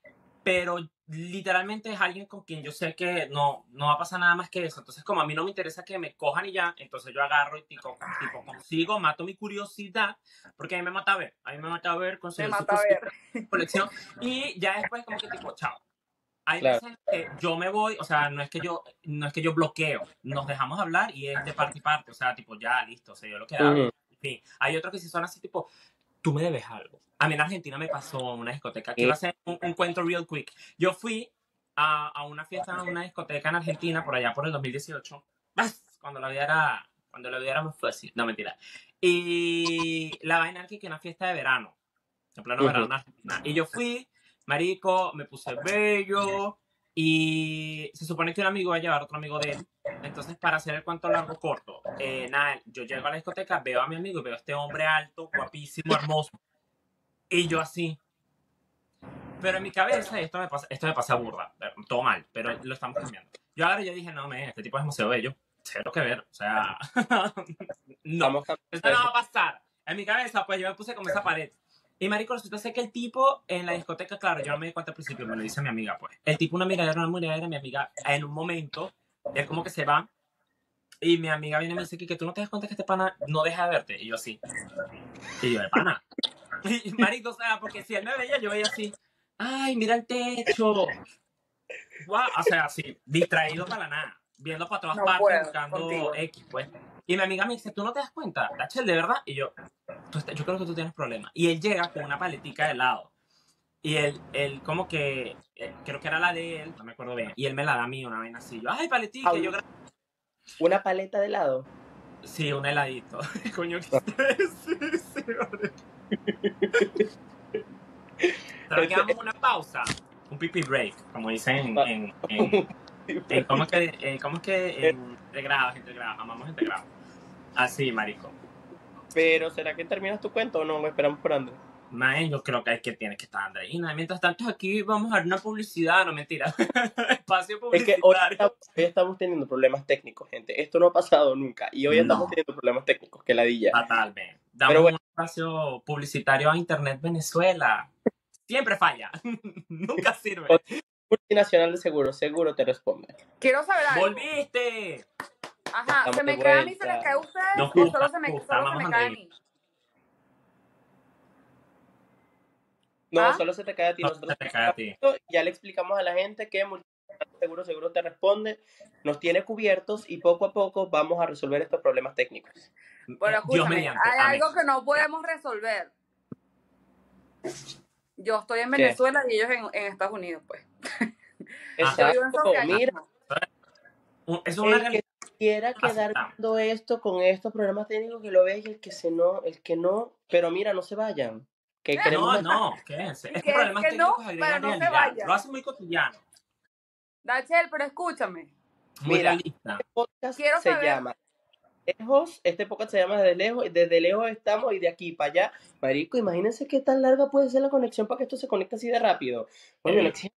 [SPEAKER 3] pero literalmente es alguien con quien yo sé que no, no va a pasar nada más que eso. Entonces, como a mí no me interesa que me cojan y ya, entonces yo agarro y tipo, tipo consigo, mato mi curiosidad, porque a mí me mata ver, a mí me mata ver,
[SPEAKER 1] Me
[SPEAKER 3] conseguir
[SPEAKER 1] mata a
[SPEAKER 3] su
[SPEAKER 1] ver. <laughs>
[SPEAKER 3] colección, y ya después como que tipo, chao. Hay
[SPEAKER 2] Claro.
[SPEAKER 3] veces que yo me voy, o sea, no es que yo, no es que yo bloqueo, nos dejamos hablar y es de parte y parte, o sea, tipo, ya, listo, o sea, yo lo que hago,
[SPEAKER 2] Ujú.
[SPEAKER 3] en fin. Hay otros que sí son así, tipo, tú me debes algo. A mí en Argentina me pasó una discoteca. Quiero hacer un, un cuento real quick. Yo fui a, a una fiesta en una discoteca en Argentina por allá por el 2018. ¡Bas! Cuando la vida era, cuando la vida era más fácil. No, mentira. Y la vaina era que una fiesta de verano. En plano
[SPEAKER 2] Ujú.
[SPEAKER 3] verano en Argentina. Y yo fui, marico, me puse bello. Y se supone que un amigo va a llevar a otro amigo de él. Entonces, para hacer el cuento largo corto, eh, nada, yo llego a la discoteca, veo a mi amigo, veo a este hombre alto, guapísimo, hermoso. Y yo así. Pero en mi cabeza, esto me pasa, esto me pasa burda, todo mal, pero lo estamos cambiando. Yo ahora yo dije, no, me, este tipo es demasiado bello, cero que ver, o sea, <laughs> no, esto no va a pasar. En mi cabeza, pues yo me puse como esa pared. Y marico, resulta ser que el tipo en la discoteca, claro, yo no me di cuenta al principio, me lo dice mi amiga, pues. El tipo, una amiga, era una miradera, mi amiga, en un momento, es como que se va. Y mi amiga viene y me dice que tú no te das cuenta que este pana no deja de verte. Y yo así. Y yo, de pana. <laughs> O sea, porque si él me veía, yo veía así. Ay, mira el techo. Guau, O sea, así, distraído para nada. Viendo para todas
[SPEAKER 1] No
[SPEAKER 3] partes,
[SPEAKER 1] puedo
[SPEAKER 3] buscando
[SPEAKER 1] contigo.
[SPEAKER 3] X, pues. Y mi amiga me dice, ¿tú no te das cuenta? Rachel, de verdad. Y yo, "Tú estás- yo creo que tú tienes problemas. Y él llega con una paletica de helado. Y él, él como que, eh, creo que era la de él, no me acuerdo bien. Y él me la da a mí, una vaina así. Yo, ay, paletica. Y yo, "Gra-
[SPEAKER 2] Una paleta de helado.
[SPEAKER 3] sí, un heladito. <laughs> Coño, que sí, <laughs> sí, vale. Pero que hagamos una pausa. Un pipi break, como dicen en, en, <laughs> en, en- ¿cómo es que, eh, cómo es que en integrado, integrado, amamos integrado. Así, marico.
[SPEAKER 2] Pero, ¿será que terminas tu cuento o no? Esperamos por Andrés.
[SPEAKER 3] Man, yo creo que es que tiene que estar Andreina. Mientras tanto, aquí vamos a ver una publicidad, no mentira. <laughs> Espacio
[SPEAKER 2] Es que hoy
[SPEAKER 3] publicitario.
[SPEAKER 2] estamos, hoy estamos teniendo problemas técnicos, gente. Esto no ha pasado nunca. Y hoy
[SPEAKER 3] No.
[SPEAKER 2] estamos teniendo problemas técnicos, que ladilla.
[SPEAKER 3] Totalmente. Damos
[SPEAKER 2] Pero bueno.
[SPEAKER 3] un espacio publicitario a Internet Venezuela. Siempre falla. <laughs> Nunca sirve.
[SPEAKER 2] multinacional de seguro, seguro te responde.
[SPEAKER 1] Quiero saber algo.
[SPEAKER 3] ¡Volviste!
[SPEAKER 1] Ajá, ¿se me cae a mí, se les cae a ustedes
[SPEAKER 3] Nos
[SPEAKER 1] o solo se me, solo se me cae a mí?
[SPEAKER 2] No,
[SPEAKER 1] ¿Ah?
[SPEAKER 2] solo se te cae a ti.
[SPEAKER 3] No,
[SPEAKER 2] Nosotros
[SPEAKER 3] se te cae a ti.
[SPEAKER 2] ya le explicamos a la gente que seguro, seguro te responde, nos tiene cubiertos y poco a poco vamos a resolver estos problemas técnicos.
[SPEAKER 3] Eh, Dios
[SPEAKER 1] escúchame,
[SPEAKER 3] mediante.
[SPEAKER 1] hay
[SPEAKER 3] amén.
[SPEAKER 1] algo que no podemos resolver. Yo estoy en
[SPEAKER 2] ¿Qué?
[SPEAKER 1] Venezuela y ellos en, en Estados Unidos, pues. <laughs>
[SPEAKER 2] Exacto, mira,
[SPEAKER 3] es una
[SPEAKER 2] el que quiera quedar viendo esto con estos problemas técnicos que lo ve y el que se no, el que no, pero mira, no se vayan. Que queremos
[SPEAKER 3] No, no, quédense.
[SPEAKER 1] Que-
[SPEAKER 3] Estos problemas
[SPEAKER 1] que no,
[SPEAKER 3] técnicos agregan
[SPEAKER 1] pero no se
[SPEAKER 3] realidad.
[SPEAKER 1] vayan.
[SPEAKER 3] Lo hace muy cotidiano,
[SPEAKER 1] Dachel, pero escúchame.
[SPEAKER 2] Mira.
[SPEAKER 3] realista.
[SPEAKER 2] Este podcast
[SPEAKER 1] Quiero
[SPEAKER 2] se
[SPEAKER 1] saber-
[SPEAKER 2] llama Lejos, este podcast se llama Desde Lejos, y desde lejos estamos y de aquí para allá. Marico, imagínense qué tan larga puede ser la conexión para que esto se conecte así de rápido.
[SPEAKER 3] Eh,
[SPEAKER 2] no existe.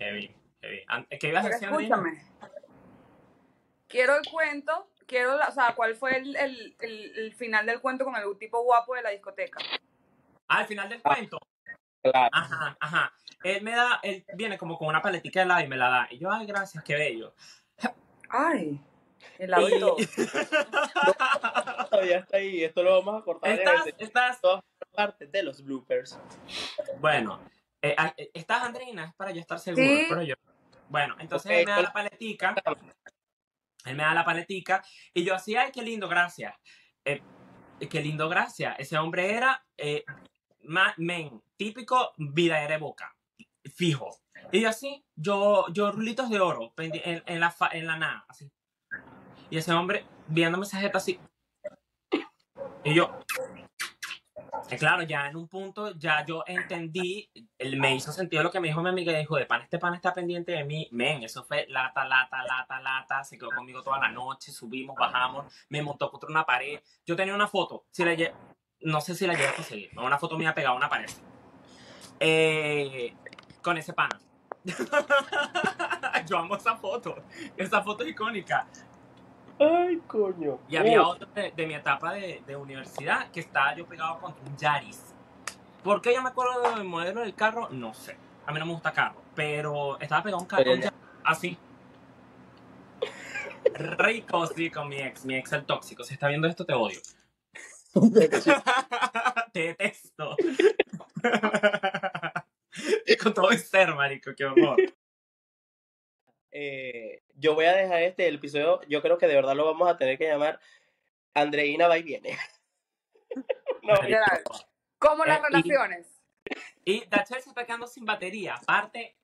[SPEAKER 3] Heavy, heavy. An- ¿Qué ibas a
[SPEAKER 1] Pero
[SPEAKER 3] decir, Andreina?
[SPEAKER 1] escúchame. Quiero el cuento, quiero, la- o sea, cuál fue el, el, el, el final del cuento con el tipo guapo de la discoteca.
[SPEAKER 3] Ah, al final del cuento.
[SPEAKER 2] Claro.
[SPEAKER 3] Ajá, ajá. Él me da, él viene como con una paletica de helado y me la da. Y yo, ay, gracias, qué bello.
[SPEAKER 1] Ay, el lado y
[SPEAKER 3] Y-
[SPEAKER 1] todo. <laughs>
[SPEAKER 2] Todavía está ahí. Esto lo vamos a cortar
[SPEAKER 3] estás,
[SPEAKER 2] veces.
[SPEAKER 3] estás,
[SPEAKER 2] Todas partes de los bloopers.
[SPEAKER 3] bueno, eh, ah, eh, estás, Andreina, es para yo estar seguro,
[SPEAKER 1] Sí.
[SPEAKER 3] pero yo. Bueno, entonces él me da
[SPEAKER 2] ¿cuál-
[SPEAKER 3] la paletica, él me da la paletica, y yo así, ay, qué lindo, gracias. Eh, qué lindo, gracias. Ese hombre era, eh, ma- men, típico vida de boca, fijo. Y yo así, yo, yo rulitos de oro, en, en la, fa- en la nada, así. Y ese hombre viéndome esa jeta así. Y yo, eh, claro, ya en un punto, ya yo entendí, él me hizo sentido lo que me dijo mi amiga, dijo, de pan, este pan está pendiente de mí, men, eso fue lata, lata, lata, lata, se quedó conmigo toda la noche, subimos, bajamos, me montó contra una pared, yo tenía una foto, si la lle- no sé si la llevo a conseguir, una foto mía pegada a una pared, Eh, con ese pana. <laughs> yo amo esa foto, esa foto es icónica.
[SPEAKER 2] Ay, coño.
[SPEAKER 3] Y había otro de, de mi etapa de, de universidad que estaba yo pegado contra un Yaris. ¿Por qué yo me acuerdo del modelo del carro? No sé. A mí no me gusta carro. Pero estaba pegado a un carro Yaris, así. Rico, sí, con mi ex. Mi ex el tóxico. Si está viendo esto, te odio. <laughs> te detesto. <laughs> y <laughs> con todo mi ser, marico. Qué horror.
[SPEAKER 2] eh, yo voy a dejar este el episodio. Yo creo que de verdad lo vamos a tener que llamar Andreina va y viene. <laughs> no.
[SPEAKER 1] Como las
[SPEAKER 3] Eh, y-
[SPEAKER 1] relaciones.
[SPEAKER 3] Y Dachel se está quedando sin batería. Aparte...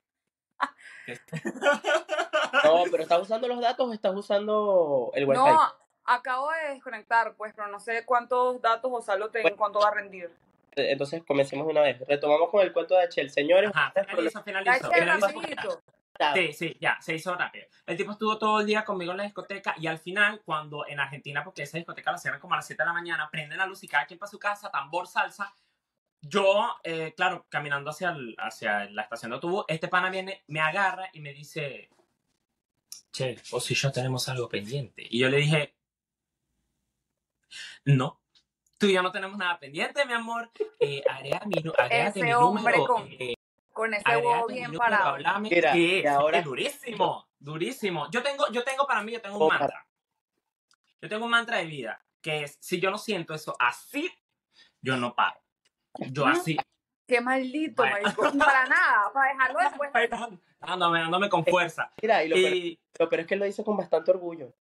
[SPEAKER 3] <laughs>
[SPEAKER 2] no, pero ¿estás usando los datos o estás usando el wifi?
[SPEAKER 1] No, acabo de desconectar, pues, pero no sé cuántos datos o saldo tengo, cuánto va a rendir.
[SPEAKER 2] Entonces comencemos de una vez. Retomamos con el cuento de Achel. Señores,
[SPEAKER 3] Ajá, finalizo, finalizo. Finalizo. Sí, sí, ya, se hizo rápido. El tipo estuvo todo el día conmigo en la discoteca y al final, cuando en Argentina, porque esa discoteca la cierran como a las 7 de la mañana, prenden la luz y cada quien para su casa, tambor, salsa. Yo, eh, claro, caminando hacia, el- hacia la estación de autobús, este pana viene, me agarra y me dice, che, vos y yo tenemos algo pendiente. Y yo le dije, no, tú y yo no tenemos nada pendiente, mi amor. Eh, agrégate mi, agrégate
[SPEAKER 1] Ese
[SPEAKER 3] mi
[SPEAKER 1] hombre
[SPEAKER 3] número.
[SPEAKER 1] con-
[SPEAKER 3] eh,
[SPEAKER 1] Con ese huevo bien
[SPEAKER 3] número,
[SPEAKER 1] parado.
[SPEAKER 2] Mira, y ahora-
[SPEAKER 3] es durísimo, durísimo. Yo tengo, yo tengo para mí, yo tengo un mantra. Yo tengo un mantra de vida, que es, si yo no siento eso así, yo no paro. Yo así,
[SPEAKER 1] Qué maldito,
[SPEAKER 3] Bueno.
[SPEAKER 1] Para <laughs> nada, para dejarlo después.
[SPEAKER 3] dándome, dándome con fuerza.
[SPEAKER 2] mira, y lo, peor,
[SPEAKER 3] Y,
[SPEAKER 2] lo peor es que él lo dice con bastante orgullo.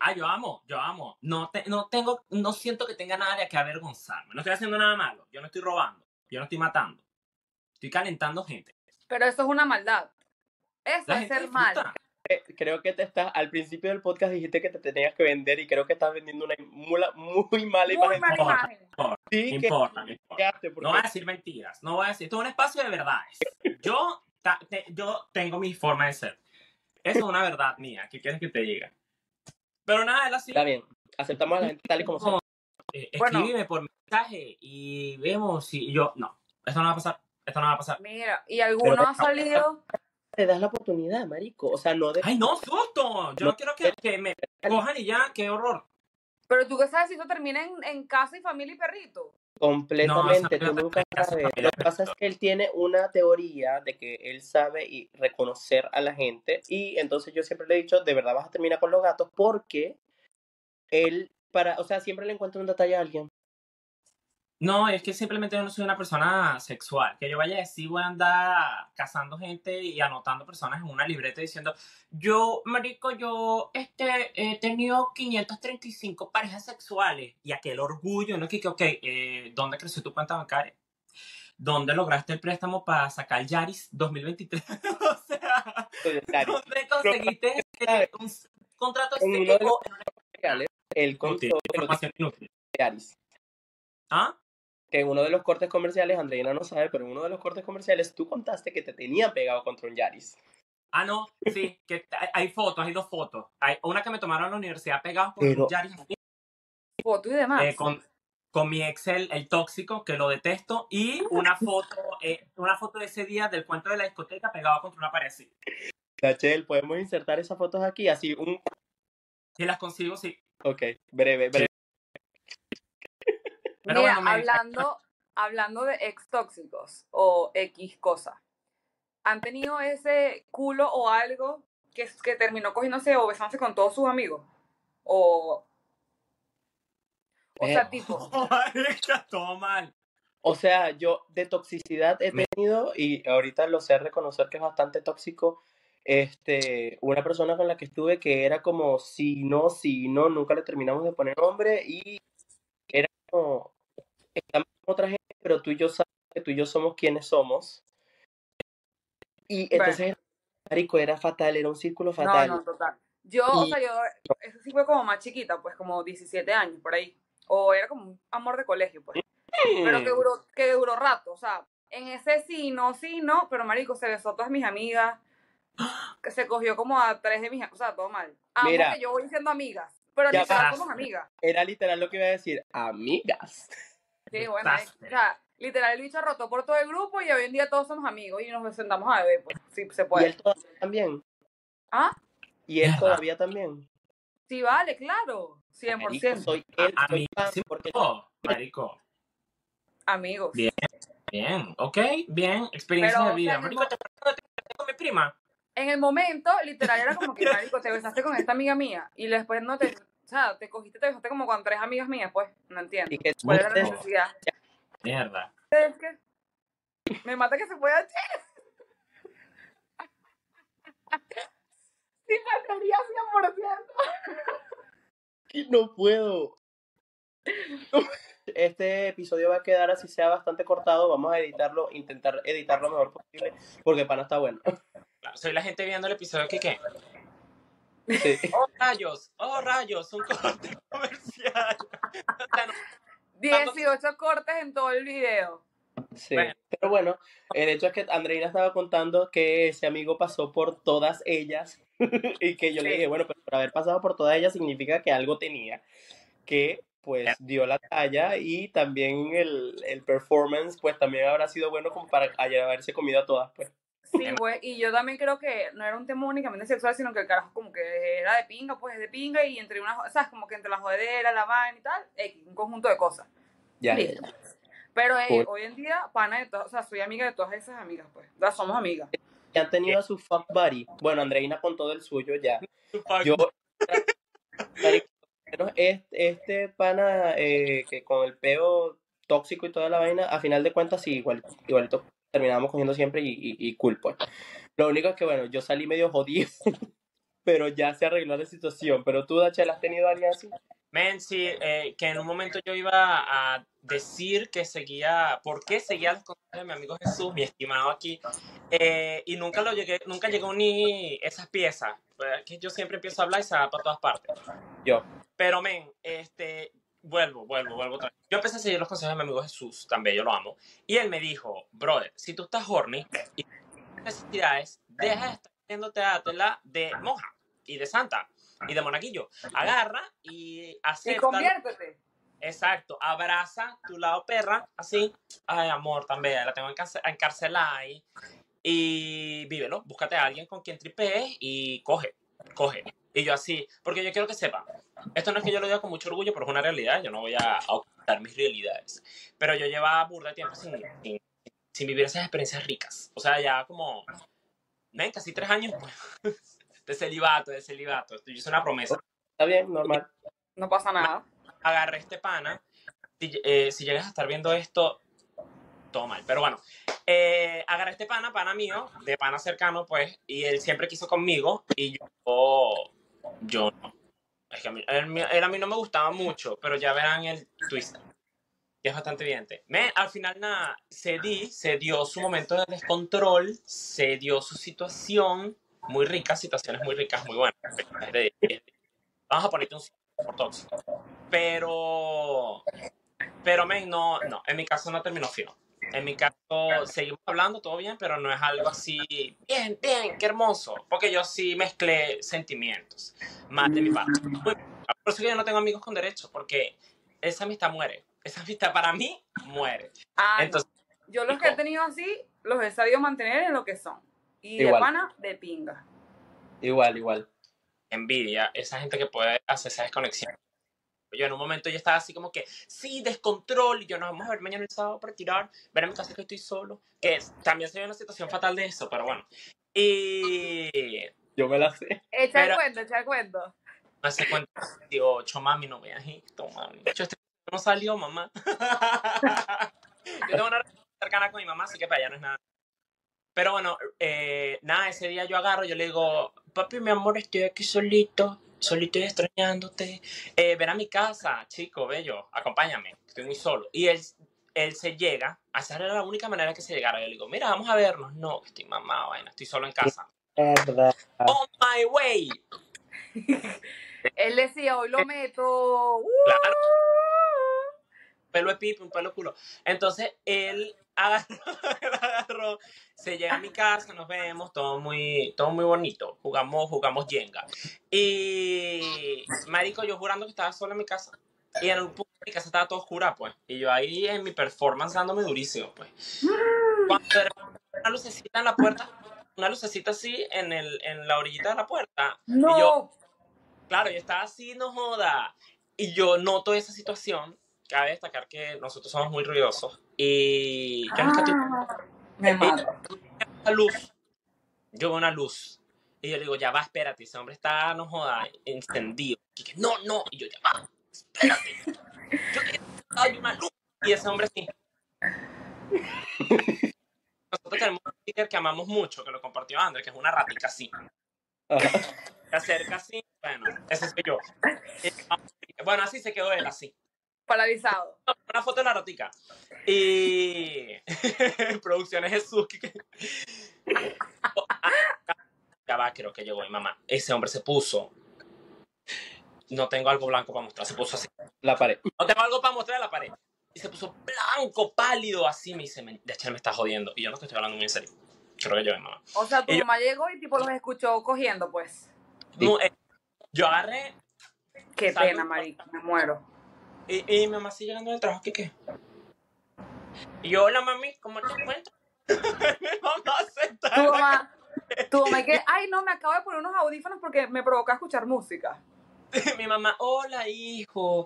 [SPEAKER 3] Ah, yo amo, yo amo. No, te- no tengo, no siento que tenga nada de que avergonzarme. No estoy haciendo nada malo. Yo no estoy robando. Yo no estoy matando. Estoy calentando gente.
[SPEAKER 1] Pero eso es una maldad. Eso es ser mal.
[SPEAKER 2] Creo que te estás, al principio del podcast dijiste que te tenías que vender y creo que estás vendiendo una mula- muy mala
[SPEAKER 1] Muy
[SPEAKER 2] imagen.
[SPEAKER 1] mala
[SPEAKER 3] Importa.
[SPEAKER 1] imagen.
[SPEAKER 2] Sí,
[SPEAKER 3] No
[SPEAKER 2] que
[SPEAKER 3] importa, importa.
[SPEAKER 2] porque
[SPEAKER 3] No voy a decir mentiras, no voy a decir. Esto es un espacio de verdades. Yo, ta- te- yo tengo mi forma de ser. Eso es una verdad mía. ¿Qué quieres que te diga? Pero nada, él así.
[SPEAKER 2] está bien. Aceptamos a la gente tal y como son.
[SPEAKER 3] eh,
[SPEAKER 1] Bueno.
[SPEAKER 3] escríbeme por mensaje y vemos si yo. No, esto no va a pasar. Esto no va a pasar.
[SPEAKER 1] Mira, y alguno ha salido.
[SPEAKER 2] Te das la oportunidad, marico. O sea, no de...
[SPEAKER 3] ¡Ay, no, susto! Yo no quiero que, que me cojan y ya, qué horror.
[SPEAKER 1] Pero tú qué sabes si eso termina en, en casa y familia y perrito.
[SPEAKER 2] Completamente,
[SPEAKER 3] No,
[SPEAKER 2] tú nunca sabes. Lo que pasa es que él tiene una teoría de que él sabe y reconocer a la gente y entonces yo siempre le he dicho, de verdad vas a terminar con los gatos porque él, para, o sea, siempre le encuentra un detalle a alguien.
[SPEAKER 3] No, es que simplemente yo no soy una persona sexual. Que yo vaya a decir, voy a andar cazando gente y anotando personas en una libreta diciendo, yo, marico, yo este, he tenido 535 parejas sexuales. Y aquel orgullo, ¿no? Que, que, ok, eh, ¿dónde creció tu cuenta bancaria? ¿Dónde lograste el préstamo para sacar <laughs> el Yaris 2023? o sea, ¿dónde conseguiste eh, un contrato
[SPEAKER 2] En
[SPEAKER 3] Inútil,
[SPEAKER 2] que lo
[SPEAKER 3] información inútil.
[SPEAKER 2] de Aris.
[SPEAKER 3] ¿Ah?
[SPEAKER 2] Que en uno de los cortes comerciales, Andreina no sabe, pero en uno de los cortes comerciales tú contaste que te tenían pegado contra un Yaris.
[SPEAKER 3] Ah, no, sí, que hay- hay fotos, hay dos fotos. Hay una que me tomaron en la universidad pegados con
[SPEAKER 2] Pero-
[SPEAKER 3] un Yaris
[SPEAKER 1] Foto y demás.
[SPEAKER 3] eh, con, con mi Excel, el tóxico, que lo detesto, y una foto, eh, una foto de ese día del cuento de la discoteca pegado contra una pared así.
[SPEAKER 2] Nachel, podemos insertar esas fotos aquí, así un...
[SPEAKER 3] Si las consigo, sí.
[SPEAKER 2] Ok, breve, breve.
[SPEAKER 3] Pero
[SPEAKER 1] Mira,
[SPEAKER 3] bueno, me-
[SPEAKER 1] hablando, hablando de ex tóxicos o X cosa, ¿han tenido ese culo o algo que, que terminó cogiéndose o besándose con todos sus amigos? O. O sea,
[SPEAKER 2] Eh,
[SPEAKER 1] tipo. <laughs>
[SPEAKER 3] Marica, todo mal.
[SPEAKER 2] O sea, yo de toxicidad he tenido, y ahorita lo sé reconocer que es bastante tóxico, este, una persona con la que estuve que era como si no, si no, nunca le terminamos de poner nombre y era como, estamos con otra gente, pero tú y yo sabes que tú y yo somos quienes somos. Y entonces, marico, era fatal, era un círculo
[SPEAKER 1] No,
[SPEAKER 2] fatal.
[SPEAKER 1] no, total. Yo, o
[SPEAKER 2] Y-
[SPEAKER 1] sea, yo. Eso sí fue como más chiquita, pues como 17 años, por ahí. O era como un amor de colegio, pues. Pero que duró, que duró rato, o sea, en ese sí, no, sí, no, pero marico, se besó a todas mis amigas, que se cogió como a tres de mis, o sea, todo mal. Amo
[SPEAKER 2] Mira.
[SPEAKER 1] que yo voy siendo amigas, pero
[SPEAKER 2] Ya
[SPEAKER 1] literal somos amigas.
[SPEAKER 2] Era literal lo que iba a decir, amigas.
[SPEAKER 1] Sí, bueno, es- o sea, literal el bicho rotó por todo el grupo y hoy en día todos somos amigos y nos sentamos a beber, pues, sí, se
[SPEAKER 2] Y
[SPEAKER 1] puede.
[SPEAKER 2] él todavía también.
[SPEAKER 1] ¿Ah?
[SPEAKER 2] Y él todavía también.
[SPEAKER 1] Sí, vale, claro,
[SPEAKER 2] Marico,
[SPEAKER 1] 100%.
[SPEAKER 2] soy él,
[SPEAKER 3] A-
[SPEAKER 2] soy fan,
[SPEAKER 3] amiguísimo.
[SPEAKER 2] porque
[SPEAKER 3] Oh, marico.
[SPEAKER 1] Amigos.
[SPEAKER 3] Bien. Bien, ok, bien. Experiencia
[SPEAKER 1] Pero,
[SPEAKER 3] de
[SPEAKER 1] o
[SPEAKER 3] vida.
[SPEAKER 1] sea, en el
[SPEAKER 3] Marico, ¿te acuerdas cuando te con mi prima?
[SPEAKER 1] En el momento, literal, era como que, marico, te besaste con esta amiga mía y después no te, o sea, te cogiste, te besaste como con tres amigas mías, pues, no entiendo.
[SPEAKER 2] y que
[SPEAKER 1] ¿Cuál era la necesidad?
[SPEAKER 3] Mierda.
[SPEAKER 1] Es que me mata que se pueda Sí, mataría 100%.
[SPEAKER 2] no puedo. Este episodio va a quedar así sea bastante cortado. Vamos a editarlo, intentar editarlo lo mejor posible, porque pana está bueno.
[SPEAKER 3] Claro, Soy la gente viendo el episodio que qué.
[SPEAKER 2] Sí. <laughs>
[SPEAKER 3] Oh, rayos, oh, rayos, un corte <laughs> comercial. O sea, no-
[SPEAKER 1] 18 cortes en todo el video.
[SPEAKER 2] Sí.
[SPEAKER 3] Bueno.
[SPEAKER 2] Pero bueno, el hecho es que Andreina estaba contando que ese amigo pasó por todas ellas <laughs> y que yo le dije, bueno, pero por haber pasado por todas ellas significa que algo tenía, que pues dio la talla y también el, el performance pues también habrá sido bueno como para haberse comido a todas, pues.
[SPEAKER 1] Sí, güey, y yo también creo que no era un tema únicamente sexual, sino que el carajo como que era de pinga, pues de pinga, y entre una, ¿sabes? Como que entre la jodedera, la vaina y tal, X, un conjunto de cosas.
[SPEAKER 2] Ya, ya, ya.
[SPEAKER 1] Pero eh, hoy en día, pana de todas, o sea, soy amiga de todas esas amigas, pues. O sea, somos amigas.
[SPEAKER 2] Y han tenido a su fuck buddy. Bueno, Andreina con todo el suyo ya. <laughs> Yo, <laughs> este, este pana eh, que con el peo tóxico y toda la vaina, a final de cuentas sí, igual, igualito terminábamos cogiendo siempre y, y, y cool, pues. Lo único es que, bueno, yo salí medio jodido, <laughs> pero ya se arregló la situación. Pero tú, Dachel, ¿has tenido alguien así?
[SPEAKER 3] Men, sí, eh, que en un momento yo iba a decir que seguía, ¿por qué seguía los consejos de mi amigo Jesús, mi estimado aquí? Eh, y nunca lo llegué, nunca llegó ni esas piezas. Pues, que yo siempre empiezo a hablar y se va para todas partes.
[SPEAKER 2] Yo.
[SPEAKER 3] Pero, men, este, vuelvo, vuelvo, vuelvo otra vez. Yo empecé a seguir los consejos de mi amigo Jesús, también yo lo amo. Y él me dijo, brother, si tú estás horny y tienes necesidades, deja de estar haciéndote dátela de monja y de santa y de monaguillo. Agarra y
[SPEAKER 1] Y
[SPEAKER 3] acepta.
[SPEAKER 1] conviértete.
[SPEAKER 3] Exacto, abraza tu lado perra, así. Ay, amor, también la tengo encarce- encarcelada ahí. Y vívelo, búscate a alguien con quien tripees y coge. Coge. Y yo así, porque yo quiero que sepa, esto no es que yo lo diga con mucho orgullo, pero es una realidad, yo no voy a ocultar mis realidades. Pero yo llevaba burda de tiempo sin, sin, sin vivir esas experiencias ricas. O sea, ya como, ven, casi tres años pues, <laughs> de celibato, de celibato. Yo hice una promesa.
[SPEAKER 2] Está bien, normal.
[SPEAKER 1] No pasa nada.
[SPEAKER 3] Agarré este pana. Si, eh, si llegas a estar viendo esto, todo mal. Pero bueno, eh, agarré este pana, pana mío, de pana cercano, pues, y él siempre quiso conmigo y yo, yo no. Es que a mí, él, él a mí no me gustaba mucho, pero ya verán el twist. Que es bastante evidente. Me, al final, nada, se di, se dio su momento de descontrol, se dio su situación, muy rica, situaciones muy ricas, muy buenas. Vamos a ponerte un por tóxico. Pero, pero, men, no, no, en mi caso no terminó fino. En mi caso, seguimos hablando, todo bien, pero no es algo así, bien, bien, qué hermoso. Porque yo sí mezclé sentimientos, más de mi parte. Por eso que yo no tengo amigos con derecho, porque esa amistad muere. Esa amistad para mí muere.
[SPEAKER 1] Ah, no.
[SPEAKER 3] Entonces,
[SPEAKER 1] Yo los que he tenido así, los he sabido mantener en lo que son. Y de pana, de pinga.
[SPEAKER 2] Igual, igual.
[SPEAKER 3] envidia esa gente que puede hacer esa desconexión. Yo en un momento yo estaba así como que, sí, descontrol, y yo nos vamos a ver mañana el sábado para tirar, ver a mi casa que estoy solo, que es- también se ve una situación fatal de eso, pero bueno. Y
[SPEAKER 2] Yo me la sé.
[SPEAKER 1] Echa el cuento, echa el cuento.
[SPEAKER 3] hace cuenta, 18, mami, no veas esto, mami. Yo este no salió, mamá. <laughs> yo tengo una relación cercana con mi mamá, así que para allá no es nada. Pero bueno, eh, nada, ese día yo agarro, yo le digo, papi, mi amor, estoy aquí solito, solito y extrañándote. Eh, ven a mi casa, chico, bello, acompáñame, estoy muy solo. Y él, él se llega, esa era la única manera que se llegara. Yo le digo, mira, vamos a vernos. No, que estoy mamado, vaina, estoy solo en casa.
[SPEAKER 2] Verdad.
[SPEAKER 3] On my way. <laughs>
[SPEAKER 1] Él decía, hoy lo meto. ¡Uh!
[SPEAKER 3] Claro. pelo de pipi, un pelo culo. Entonces él agarró, <laughs> agarró, se llega a mi casa, nos vemos, todo muy, todo muy bonito. Jugamos, jugamos Jenga. Y marico, yo jurando que estaba solo en mi casa. Y en un punto mi casa estaba toda oscura, pues. Y yo ahí en mi performance dándome durísimo, pues. Cuando repente una lucecita en la puerta, una lucecita así en, el, en la orillita de la puerta.
[SPEAKER 1] No.
[SPEAKER 3] Y yo, Claro, yo estaba así, no joda. Y yo noto esa situación. Cabe destacar que nosotros somos muy ruidosos. Y yo nunca tuve
[SPEAKER 1] Ah, me mato.
[SPEAKER 3] una luz. Yo veo una luz. Y yo le digo, ya va, espérate. Ese hombre está, no joda, encendido. Y que, no, no. Y yo, ya va, espérate. Yo quiero hay una luz. Y ese hombre sí. Nosotros tenemos un sticker que amamos mucho, que lo compartió André, que es una ratica así. Se acerca así, bueno, ese soy yo. Bueno, así se quedó él, así.
[SPEAKER 1] Paralizado.
[SPEAKER 3] Una foto de la ratica. Y <laughs> producciones Jesús. que- va, creo que llegó mi mamá. Ese hombre se puso. No tengo algo blanco para mostrar, se puso así.
[SPEAKER 2] La pared.
[SPEAKER 3] No tengo algo para mostrar la pared. Y se puso blanco, pálido, así. Me dice, "Men- de hecho me está jodiendo. Y yo no te estoy hablando muy en serio. Creo que yo, mi mamá.
[SPEAKER 1] O sea, tu
[SPEAKER 3] Y yo-
[SPEAKER 1] mamá llegó y tipo los escuchó cogiendo, pues.
[SPEAKER 3] No, eh, yo agarré
[SPEAKER 1] Qué
[SPEAKER 3] Salud.
[SPEAKER 1] pena, marica, me muero.
[SPEAKER 3] Y, y mi mamá sigue llegando del trabajo, ¿qué qué? Y yo, hola mami, ¿cómo te encuentras? <laughs> mi mamá se
[SPEAKER 1] Tu
[SPEAKER 3] está...
[SPEAKER 1] mamá, tu mamá que, ay, no, me acabo de poner unos audífonos porque me provoca escuchar música. <laughs>
[SPEAKER 3] mi mamá, hola hijo,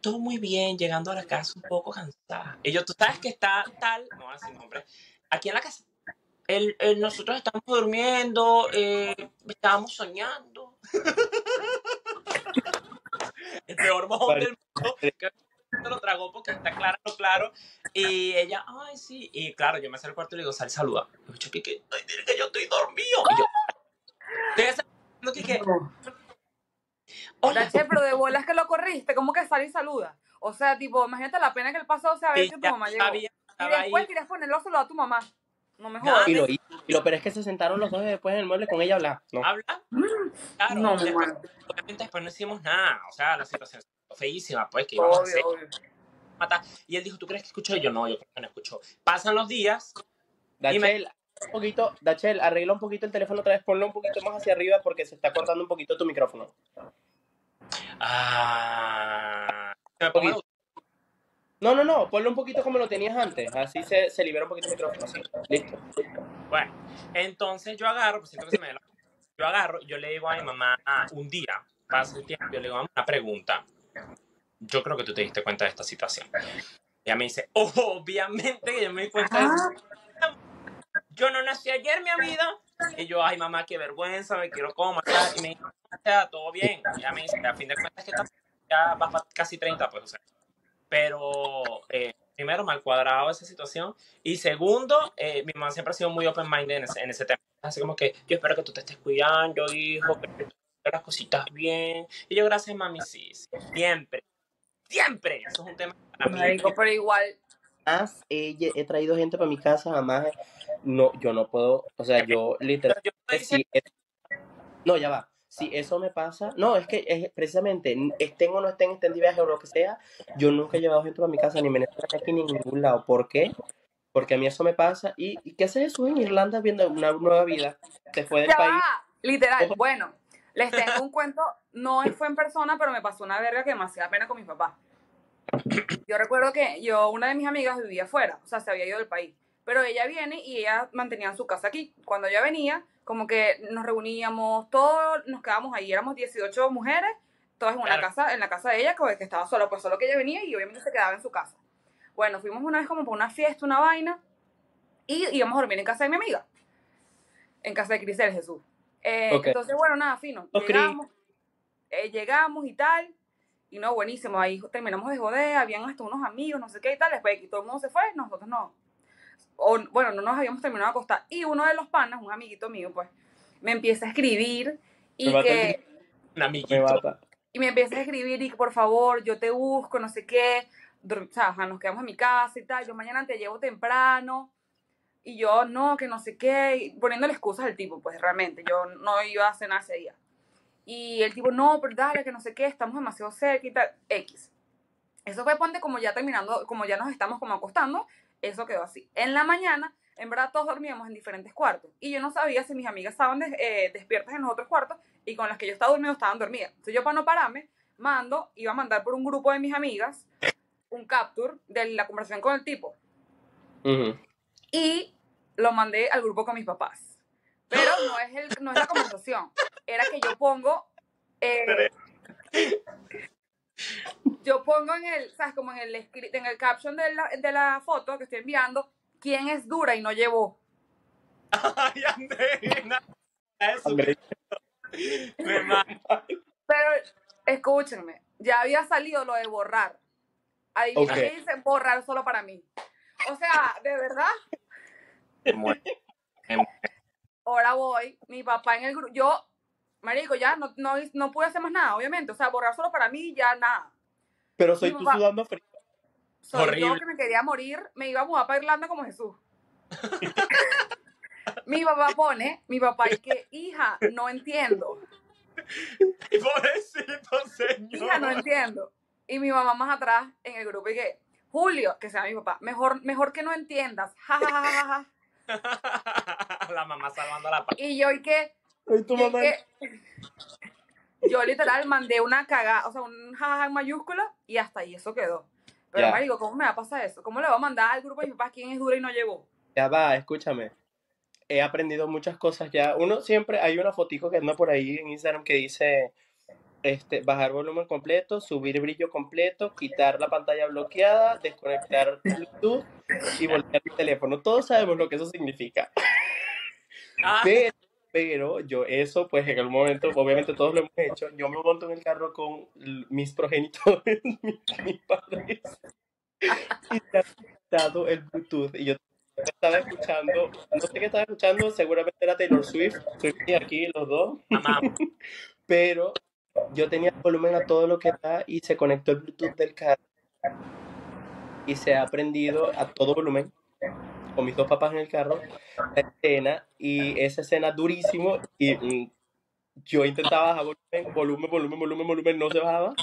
[SPEAKER 3] todo muy bien, llegando a la casa un poco cansada. Y yo, tú sabes que está tal, no así nombre, aquí en la casa. El, el- nosotros estamos durmiendo, eh, estábamos soñando. <laughs> el peor <laughs> mojón del mundo. Que se lo tragó porque está claro, claro. Y ella, ay, sí. Y claro, yo me salgo al cuarto y le digo, sal, saluda. Y yo, que yo estoy dormido. Y yo, estoy haciendo que, que, hola.
[SPEAKER 1] Dache, pero de bolas que lo corriste, ¿cómo que sale y saluda? O sea, tipo, imagínate la pena que el pasado saber
[SPEAKER 3] Y
[SPEAKER 1] que tu mamá llegó.
[SPEAKER 3] sabía,
[SPEAKER 1] Y después querías ponerlo solo a tu mamá. No me jodas.
[SPEAKER 2] Y lo hizo. Y lo peor es que se sentaron los dos después en el mueble con ella a hablar. No.
[SPEAKER 3] habla. Claro,
[SPEAKER 1] No,
[SPEAKER 3] después,
[SPEAKER 1] muero.
[SPEAKER 3] obviamente después no hicimos nada. O sea, la situación fue feísima, pues, que íbamos a hacer.
[SPEAKER 1] Obvio, obvio.
[SPEAKER 3] matar. Y él dijo, ¿tú crees que escuchó? Y yo, no, yo creo que no escuchó. Pasan los días.
[SPEAKER 2] Dachel, un poquito, Dachel, arregla un poquito el teléfono otra vez, ponlo un poquito más hacia arriba porque se está cortando un poquito tu micrófono.
[SPEAKER 3] Ah, me pongo
[SPEAKER 2] Poquito. No, no, no, ponlo un poquito como lo tenías antes, así se, se libera un poquito el micrófono, así. Listo.
[SPEAKER 3] Bueno, entonces yo agarro, pues siento que se me la... yo agarro, yo le digo a mi mamá, ah, un día, pasa el tiempo, yo le digo, mamá, una pregunta. Yo creo que tú te diste cuenta de esta situación. Ella me dice, obviamente que yo me di cuenta de eso. Yo no nací ayer, mi vida. Y yo, ay, mamá, qué vergüenza, me quiero como matar. Y me dice, todo bien. Y ella me dice, a fin de cuentas, que estás- ya vas para casi 30, pues, o sea. Pero, eh, primero, mal cuadrado esa situación. Y segundo, eh, mi mamá siempre ha sido muy open-minded en ese, en ese tema. Así como que, yo espero que tú te estés cuidando, hijo, que tú hagas las cositas bien. Y yo, gracias, mami, sí, sí, siempre. Siempre. Eso es un tema para mí.
[SPEAKER 1] Marico, pero igual,
[SPEAKER 2] he, he traído gente para mi casa, jamás. No, yo no puedo, o sea, yo literal.
[SPEAKER 3] Yo
[SPEAKER 2] no, ya va. Si eso me pasa, no, es que es precisamente, estén o no estén, estén de viaje o lo que sea, yo nunca he llevado gente para mi casa, ni Venezuela, ni aquí, ni en ningún lado. ¿Por qué? Porque a mí eso me pasa. ¿Y, y qué haces eso en Irlanda viendo una nueva vida? Te fue del
[SPEAKER 1] ya
[SPEAKER 2] país.
[SPEAKER 1] va, literal. Bueno, les tengo <laughs> un cuento, no fue en persona, pero me pasó una verga que demasiada pena con mis papás. Yo recuerdo que yo, una de mis amigas vivía afuera, o sea, se había ido del país. Pero ella viene y ella mantenía su casa aquí. Cuando ella venía, como que nos reuníamos, todos nos quedábamos ahí, éramos 18 mujeres, todas en una
[SPEAKER 3] Claro.
[SPEAKER 1] casa, en la casa de ella, que que estaba sola, pues solo que ella venía y obviamente se quedaba en su casa. Bueno, fuimos una vez como para una fiesta, una vaina, y íbamos a dormir en casa de mi amiga, en casa de Crisel Jesús. Eh. Entonces, bueno, nada, fino.
[SPEAKER 2] Cris.
[SPEAKER 1] Llegamos, eh, llegamos y tal, y no, buenísimo, ahí terminamos de joder, habían hasta unos amigos, no sé qué y tal, después de que todo el mundo se fue, nosotros no, o, bueno, no nos habíamos terminado de acostar, y uno de los panas, un amiguito mío, pues, me empieza a escribir, y
[SPEAKER 2] Me
[SPEAKER 1] que,
[SPEAKER 3] Un amiguito.
[SPEAKER 1] y me empieza a escribir y que por favor, yo te busco, no sé qué, o sea, nos quedamos en mi casa y tal, yo mañana te llevo temprano, y yo no, que no sé qué, y poniéndole excusas al tipo, pues realmente, yo no iba a cenar ese día. Y el tipo, no, pero dale, que no sé qué, estamos demasiado cerca y tal, X. Eso fue, ponte, como ya terminando, como ya nos estamos como acostando, eso quedó así. En la mañana, en verdad, todos dormíamos en diferentes cuartos. Y yo no sabía si mis amigas estaban des- eh, despiertas en los otros cuartos y con las que yo estaba durmiendo estaban dormidas. Entonces yo, para no pararme, mando, iba a mandar por un grupo de mis amigas un capture de la conversación con el tipo. Y lo mandé al grupo con mis papás. Pero no es, el, no es la conversación. Era que yo pongo. eh, yo pongo en el, ¿sabes? Como en el, en el caption de la, de la foto que estoy enviando, quién es dura y no llevó.
[SPEAKER 3] Ay. Eso.
[SPEAKER 1] Pero escúchenme, ya había salido lo de borrar. Adivinen
[SPEAKER 2] Ok.
[SPEAKER 1] qué dice borrar solo para mí. O sea, de verdad,
[SPEAKER 3] Me muero. Me muero.
[SPEAKER 1] ahora voy, mi papá en el grupo, yo, marico, ya no, no, no pude hacer más nada, obviamente, o sea, borrar solo para mí, ya nada.
[SPEAKER 2] Pero soy tú
[SPEAKER 1] papá-
[SPEAKER 2] sudando frío.
[SPEAKER 1] Soy yo
[SPEAKER 3] Horrible.
[SPEAKER 1] que me quería morir, me iba a mudar para Irlanda como Jesús. <laughs> mi papá pone, mi papá, y que, hija, no entiendo,
[SPEAKER 3] Pobrecito señor.
[SPEAKER 1] hija, no entiendo. Y mi mamá más atrás en el grupo, y que, Julio, que sea mi papá, mejor, mejor que no entiendas, ja, ja, ja, ja, ja. <laughs>
[SPEAKER 3] La mamá salvando la paz.
[SPEAKER 1] Y yo, y que,
[SPEAKER 2] Ay, tu
[SPEAKER 1] y
[SPEAKER 2] mamá.
[SPEAKER 1] que- <laughs> yo literal mandé una cagada, o sea, un jajaja en mayúscula, y hasta ahí eso quedó. Pero,
[SPEAKER 2] Ya.
[SPEAKER 1] marico, ¿cómo me va a pasar eso? ¿Cómo le voy a mandar al grupo de mis papás quién es dura y no llevó?
[SPEAKER 2] Ya va, escúchame. He aprendido muchas cosas ya. Uno siempre, hay una fotico que anda por ahí en Instagram que dice, este, bajar volumen completo, subir brillo completo, quitar la pantalla bloqueada, desconectar Bluetooth y voltear el teléfono. Todos sabemos lo que eso significa.
[SPEAKER 3] Ah,
[SPEAKER 2] Pero, pero yo eso, pues en el momento, obviamente todos lo hemos hecho. Yo me monto en el carro con mis progenitores, <laughs> mis, mis padres, <laughs> y se ha quitado el Bluetooth. Y yo estaba escuchando, no sé qué estaba escuchando, seguramente era Taylor Swift, estoy aquí los dos, <laughs> pero yo tenía volumen a todo lo que da y se conectó el Bluetooth del carro. Y se ha prendido a todo volumen con mis dos papás en el carro la escena y esa escena durísimo y mm, yo intentaba bajar volumen, volumen, volumen, volumen, volumen, no se bajaba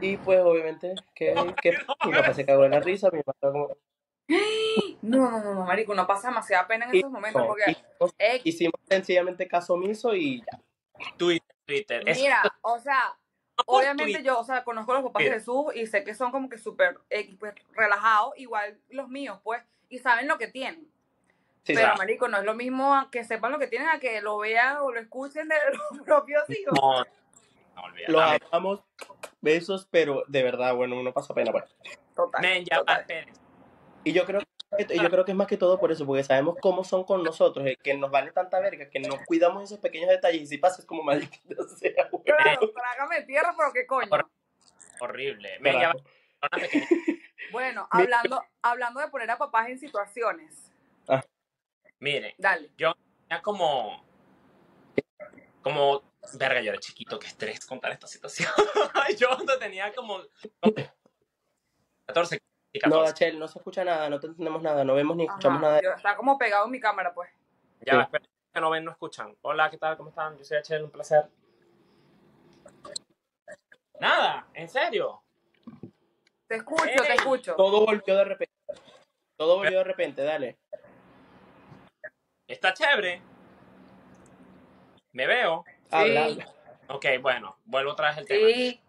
[SPEAKER 2] y pues obviamente que, que mi papá se cagó en la risa, mi mamá estaba como
[SPEAKER 1] No, no, no, no, marico, no pasa demasiada pena en
[SPEAKER 2] y
[SPEAKER 1] esos momentos
[SPEAKER 2] no,
[SPEAKER 1] porque
[SPEAKER 2] hicimos,
[SPEAKER 1] eh,
[SPEAKER 2] hicimos sencillamente caso omiso y ya.
[SPEAKER 3] Twitter, Twitter.
[SPEAKER 1] Mira, o sea, obviamente yo, o sea, conozco a los papás de. Jesús y sé que son como que súper eh, pues, relajados, igual los míos, pues, y saben lo que tienen.
[SPEAKER 2] Sí,
[SPEAKER 1] Pero,
[SPEAKER 2] ¿sabes?
[SPEAKER 1] marico, no es lo mismo a que sepan lo que tienen a que lo vean o lo escuchen de <laughs> los propios hijos.
[SPEAKER 3] No, no.
[SPEAKER 2] Los amamos, besos, pero de verdad, bueno, uno pasa pena, bueno.
[SPEAKER 1] Total.
[SPEAKER 3] men, ya va,
[SPEAKER 1] total.
[SPEAKER 3] esperen.
[SPEAKER 2] Y yo creo que, y yo creo que es más que todo por eso, porque sabemos cómo son con nosotros, eh, que nos vale tanta verga, que nos cuidamos esos pequeños detalles y si pasa es como maldita <laughs> sea, güey.
[SPEAKER 1] Claro, trágame tierra, pero qué coño.
[SPEAKER 3] Horrible. Ya <laughs>
[SPEAKER 1] Bueno, hablando, hablando de poner a papás en situaciones.
[SPEAKER 3] Miren,
[SPEAKER 1] Dale.
[SPEAKER 3] ya como. Como. Verga, yo era chiquito, qué estrés contar esta situación. <laughs> yo cuando tenía como. 14 y
[SPEAKER 2] No,
[SPEAKER 3] 14.
[SPEAKER 2] Dachel, no se escucha nada, no te entendemos nada, no vemos ni escuchamos nada.
[SPEAKER 1] yo- está como pegado en mi cámara, pues.
[SPEAKER 3] Ya va, esperen, que no ven, no escuchan. Hola, ¿qué tal? ¿Cómo están? Yo soy H, un placer. Nada, en serio.
[SPEAKER 1] Te escucho, te escucho.
[SPEAKER 2] Todo volvió de repente. Todo volvió de repente, dale.
[SPEAKER 3] Está chévere. Me veo.
[SPEAKER 2] Habla, habla.
[SPEAKER 3] Ok, bueno, vuelvo otra vez al tema.
[SPEAKER 1] Sí,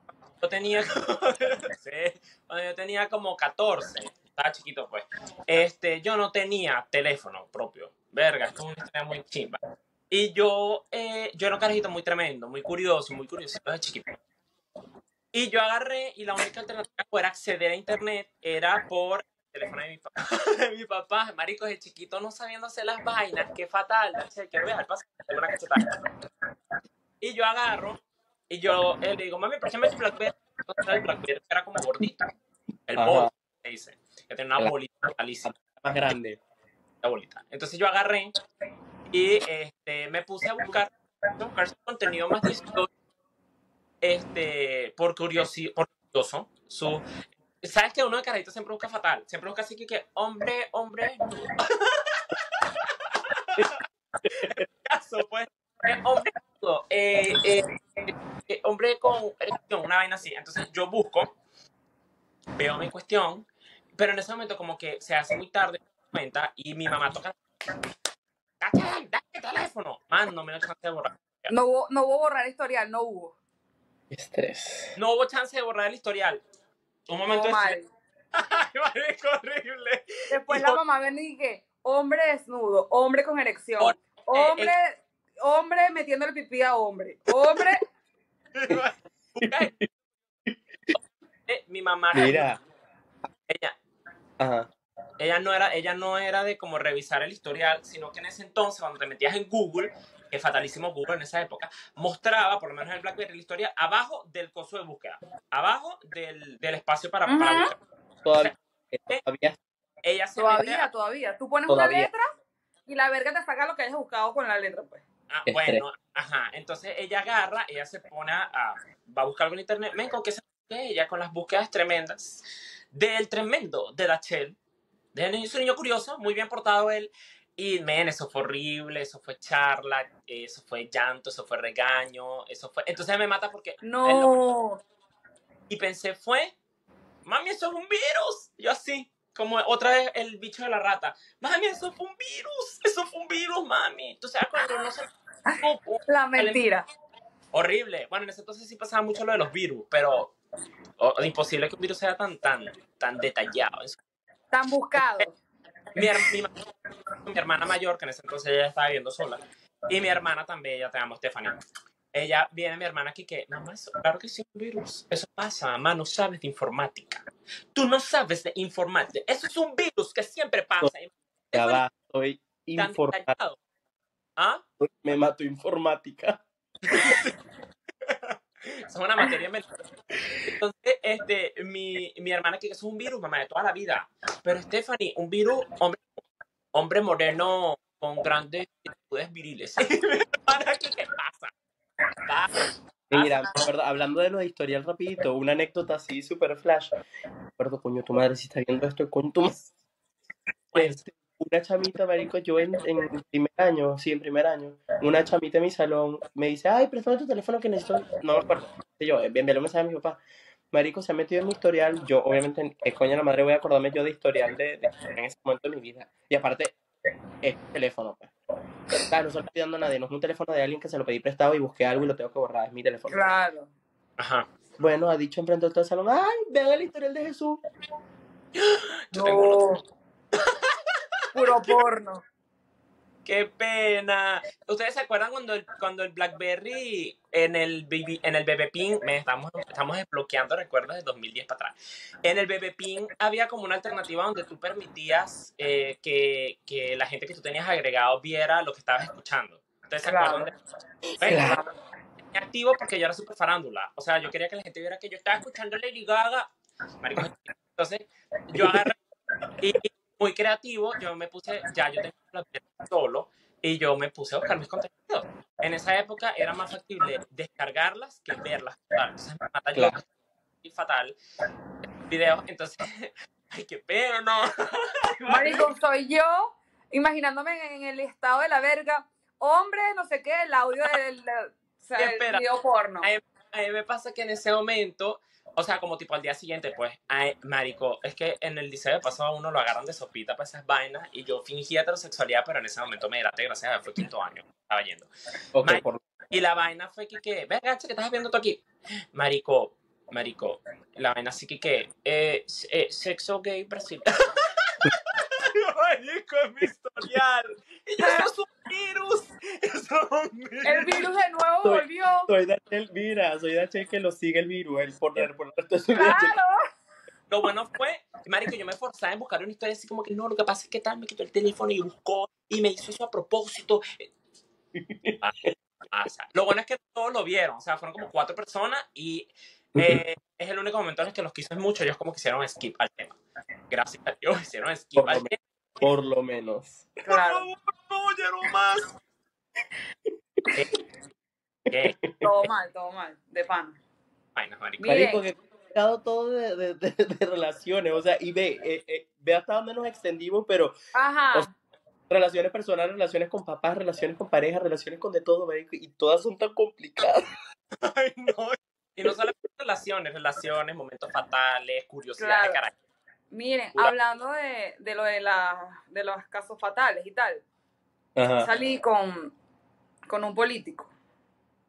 [SPEAKER 3] Yo tenía, <laughs> sí, cuando yo tenía como 14, estaba chiquito pues, este, yo no tenía teléfono propio. Verga, esto es una historia muy chimba. Y yo, eh, yo era un carajito muy tremendo, muy curioso, muy curioso de chiquito. Y yo agarré y la única alternativa para acceder a internet era por el teléfono de mi papá. de <laughs> mi papá, marico, de chiquito no sabiendo hacer las vainas, qué fatal. Quiero viajar, pasa, tengo una. Y yo agarro y yo eh, le digo, mami, préstame tu Blackberry. Entonces, el Blackberry era como gordito. El bol, se dice. Que tenía una bolita malísima,
[SPEAKER 2] Más grande.
[SPEAKER 3] la bolita. Entonces yo agarré y este, me puse a buscar, a buscar su contenido más distinto. Este, por curiosi- por curioso, su... ¿Sabes que uno de carajito siempre busca fatal? Siempre busca así que, que hombre, hombre. caso, pues. hombre, eh, eh, eh, hombre con erección, una vaina así. Entonces yo busco, veo mi cuestión, pero en ese momento como que se hace muy tarde, me doy cuenta, y mi mamá toca. ¡Dame el teléfono! Man, no me dio chance de borrar.
[SPEAKER 1] no hubo, no hubo borrar historial, no hubo.
[SPEAKER 2] Estrés.
[SPEAKER 3] No hubo chance de borrar el historial. Un momento
[SPEAKER 1] Todo
[SPEAKER 3] de
[SPEAKER 1] mal.
[SPEAKER 3] silencio. <laughs> ¡Ay, marico, horrible!
[SPEAKER 1] Después
[SPEAKER 3] Y
[SPEAKER 1] la mamá ven y que hombre desnudo, hombre con erección,
[SPEAKER 3] Por-
[SPEAKER 1] hombre, hombre metiendo el pipí a hombre, hombre, <laughs>
[SPEAKER 3] Eh, mi mamá,
[SPEAKER 2] Mira.
[SPEAKER 3] ella,
[SPEAKER 2] Ajá.
[SPEAKER 3] ella no era ella no era de como revisar el historial sino que en ese entonces cuando te metías en Google que fatalísimo Google en esa época mostraba por lo menos en el BlackBerry el historial abajo del coso de búsqueda abajo del, del espacio para, para
[SPEAKER 1] Ujú.
[SPEAKER 3] buscar
[SPEAKER 2] Todavía, todavía
[SPEAKER 3] ella se
[SPEAKER 1] todavía, todavía. Tú pones
[SPEAKER 2] Todavía.
[SPEAKER 1] una letra y la verga te saca lo que hayas buscado con la letra, pues.
[SPEAKER 3] Ah, bueno, ajá. Entonces ella agarra, ella se pone a, va a buscar algo en internet. Ven, con qué se ella con las búsquedas tremendas del tremendo de Dachel. Es un niño curioso, muy bien portado él. Y, men, eso fue horrible, eso fue charla, eso fue llanto, eso fue regaño, eso fue... Entonces me mata porque... no- Y pensé, fue, mami, eso es un virus. Yo así, como otra vez el bicho de la rata. Mami, eso fue un virus, eso fue un virus, mami. Entonces, cuando no se... <laughs>
[SPEAKER 1] la mentira.
[SPEAKER 3] Horrible. Bueno, en ese entonces sí pasaba mucho lo de los virus, pero o- imposible que un virus sea tan, tan, tan detallado.
[SPEAKER 1] Tan buscado.
[SPEAKER 3] Mi, mi, mi hermana mayor, que en ese entonces ella estaba viviendo sola, y mi hermana también, ella te llamo Stephanie. Ella viene mi hermana aquí que, mamá, eso, claro que sí, un virus. Eso pasa, mamá, no sabes de informática. Tú no sabes de informática. Eso es un virus que siempre pasa.
[SPEAKER 2] ya va, soy informática.
[SPEAKER 3] ¿Ah?
[SPEAKER 2] Me mato informática. <laughs> <laughs>
[SPEAKER 3] Es una materia menor. Entonces, este, mi, mi hermana que es un virus, mamá, de toda la vida. Pero Stephanie, un virus, hombre, hombre moreno con grandes virtudes viriles. <laughs> mi hermana aquí, ¿qué pasa? Pasa.
[SPEAKER 2] Mira, hablando de lo de historial rapidito, una anécdota así super flash. Acuerdo, coño, tu madre, si está viendo esto, con tu madre. Este, una chamita, marico, yo en, en primer año, sí, en primer año, una chamita en mi salón me dice, ay, préstame tu teléfono que necesito, no me acuerdo. Y yo, envíale un mensaje a mi papá. Marico, se ha metido en mi historial, yo obviamente, ¿qué coño la madre voy a acordarme yo de historial de, de- en ese momento de mi vida? Y aparte, es teléfono, pues. Claro, no se lo estoy dando a nadie, no es un teléfono de alguien que se lo pedí prestado y busqué algo y lo tengo que borrar, es mi teléfono.
[SPEAKER 1] Claro.
[SPEAKER 3] Ajá.
[SPEAKER 2] Bueno, ha dicho enfrente de todo el salón, ay, vean el historial de Jesús.
[SPEAKER 3] Yo tengo uno.
[SPEAKER 1] Puro <laughs> porno.
[SPEAKER 3] ¡Qué pena! ¿Ustedes se acuerdan cuando el, cuando el BlackBerry en el, BB en el BB Pin, me estamos, estamos desbloqueando recuerdos de 2010 para atrás, en el BB Pin había como una alternativa donde tú permitías eh, que, que la gente que tú tenías agregado viera lo que estabas escuchando. ¿Ustedes se
[SPEAKER 1] Claro.
[SPEAKER 3] acuerdan de eso? Bueno,
[SPEAKER 2] Claro.
[SPEAKER 3] activo porque yo era súper farándula. O sea, yo quería que la gente viera que yo estaba escuchando Lady Gaga. Marico, entonces, yo agarré y muy creativo, yo me puse, ya yo tenía la solo y yo me puse a buscar mis contenidos. En esa época era más factible descargarlas que verlas. Entonces me mata
[SPEAKER 2] Claro.
[SPEAKER 3] y fatal videos. Entonces, <laughs> ay, qué pena, no. <laughs>
[SPEAKER 1] Marico, soy yo imaginándome en el estado de la verga. Hombre, no sé qué, el audio del, o sea, video porno.
[SPEAKER 3] A mí me pasa que en ese momento, o sea, como tipo al día siguiente, pues, ay, marico, es que en el liceo de paso a uno lo agarran de sopita para esas vainas y yo fingía heterosexualidad, pero en ese momento me delaté, gracias a fue quinto año, estaba yendo.
[SPEAKER 2] Ok,
[SPEAKER 3] Mike.
[SPEAKER 2] por-
[SPEAKER 3] Y la vaina fue que, que venga, che, ¿qué estás viendo tú aquí? Marico, marico, la vaina así que, que, eh, eh, sexo gay Brasil. <laughs> marico, es mi historial. Y yo, eso es un virus. Eso es un virus.
[SPEAKER 1] El virus de nuevo
[SPEAKER 2] Soy-
[SPEAKER 1] volvió.
[SPEAKER 2] Soy Dachel, mira, soy Dachel que lo sigue el virus, el por, por el su.
[SPEAKER 1] Claro.
[SPEAKER 3] Lo bueno fue, marico, yo me forzaba en buscar una historia así como que no, lo que pasa es que tal, me quitó el teléfono y buscó y me hizo eso a propósito. Ah, pasa. Lo bueno es que todos lo vieron, o sea, fueron como cuatro personas y eh, es el único momento en el que los quise mucho, ellos como que hicieron skip al tema. Gracias a Dios, hicieron skip al tema.
[SPEAKER 2] Por lo menos.
[SPEAKER 3] Por
[SPEAKER 1] Claro.
[SPEAKER 3] favor, no, ya no más. <laughs> Eh, eh,
[SPEAKER 1] Todo mal, todo mal. De pan.
[SPEAKER 3] vainas, marico.
[SPEAKER 1] Miren.
[SPEAKER 2] Marico, que complicado todo de, de, de- de relaciones, o sea, y ve, eh, eh, ve hasta dónde nos extendimos, pero
[SPEAKER 1] Ajá.
[SPEAKER 2] O sea, relaciones personales, relaciones con papás, relaciones con pareja, relaciones con de todo, marico, y todas son tan complicadas. <laughs>
[SPEAKER 3] Ay, no. Y no solamente relaciones, relaciones, momentos fatales, curiosidades
[SPEAKER 1] Claro.
[SPEAKER 3] de carácter.
[SPEAKER 1] Miren, hablando de, de lo de, la, de los casos fatales y tal,
[SPEAKER 2] Ajá.
[SPEAKER 1] salí con, con un político.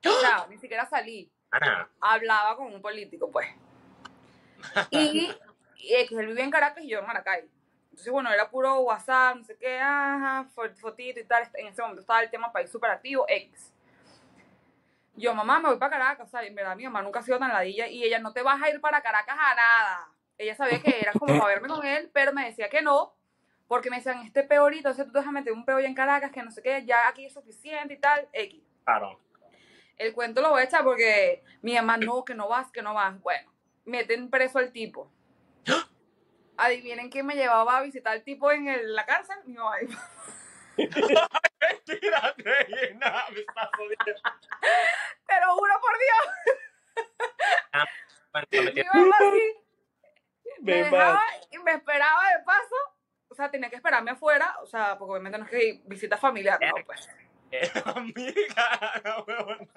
[SPEAKER 1] O sea, ni siquiera salí.
[SPEAKER 3] Ana,
[SPEAKER 1] Hablaba con un político, pues. <laughs> Y, y él vivía en Caracas y yo en Maracay. Entonces, bueno, era puro WhatsApp, no sé qué, ajá, fo- fotito y tal. En ese momento estaba el tema país súper activo, X. Yo, mamá, me voy para Caracas. O sea, en verdad, mi mamá nunca ha sido tan ladilla. Y ella, no te vas a ir para Caracas a nada. Ella sabía que era como para verme con él, pero me decía que no. Porque me decían, este peorito, entonces tú te vas a meter un peo ya en Caracas, que no sé qué, ya aquí es suficiente y tal, X.
[SPEAKER 3] claro.
[SPEAKER 1] El cuento lo voy a echar porque mi mamá, no, que no vas, que no vas. Bueno, meten preso al tipo. <gasps> Adivinen quién me llevaba a visitar al tipo en el- la cárcel. Mi mamá. <laughs>
[SPEAKER 3] Mentira, Reina, me estás jodiendo.
[SPEAKER 1] Te lo juro por Dios.
[SPEAKER 3] Me <laughs>
[SPEAKER 1] Mi mamá sí me
[SPEAKER 2] Me
[SPEAKER 1] dejaba y me esperaba de paso. O sea, tenía que esperarme afuera. O sea, porque obviamente no es que visita familiar, no, pues. <laughs>
[SPEAKER 3] Amiga, no.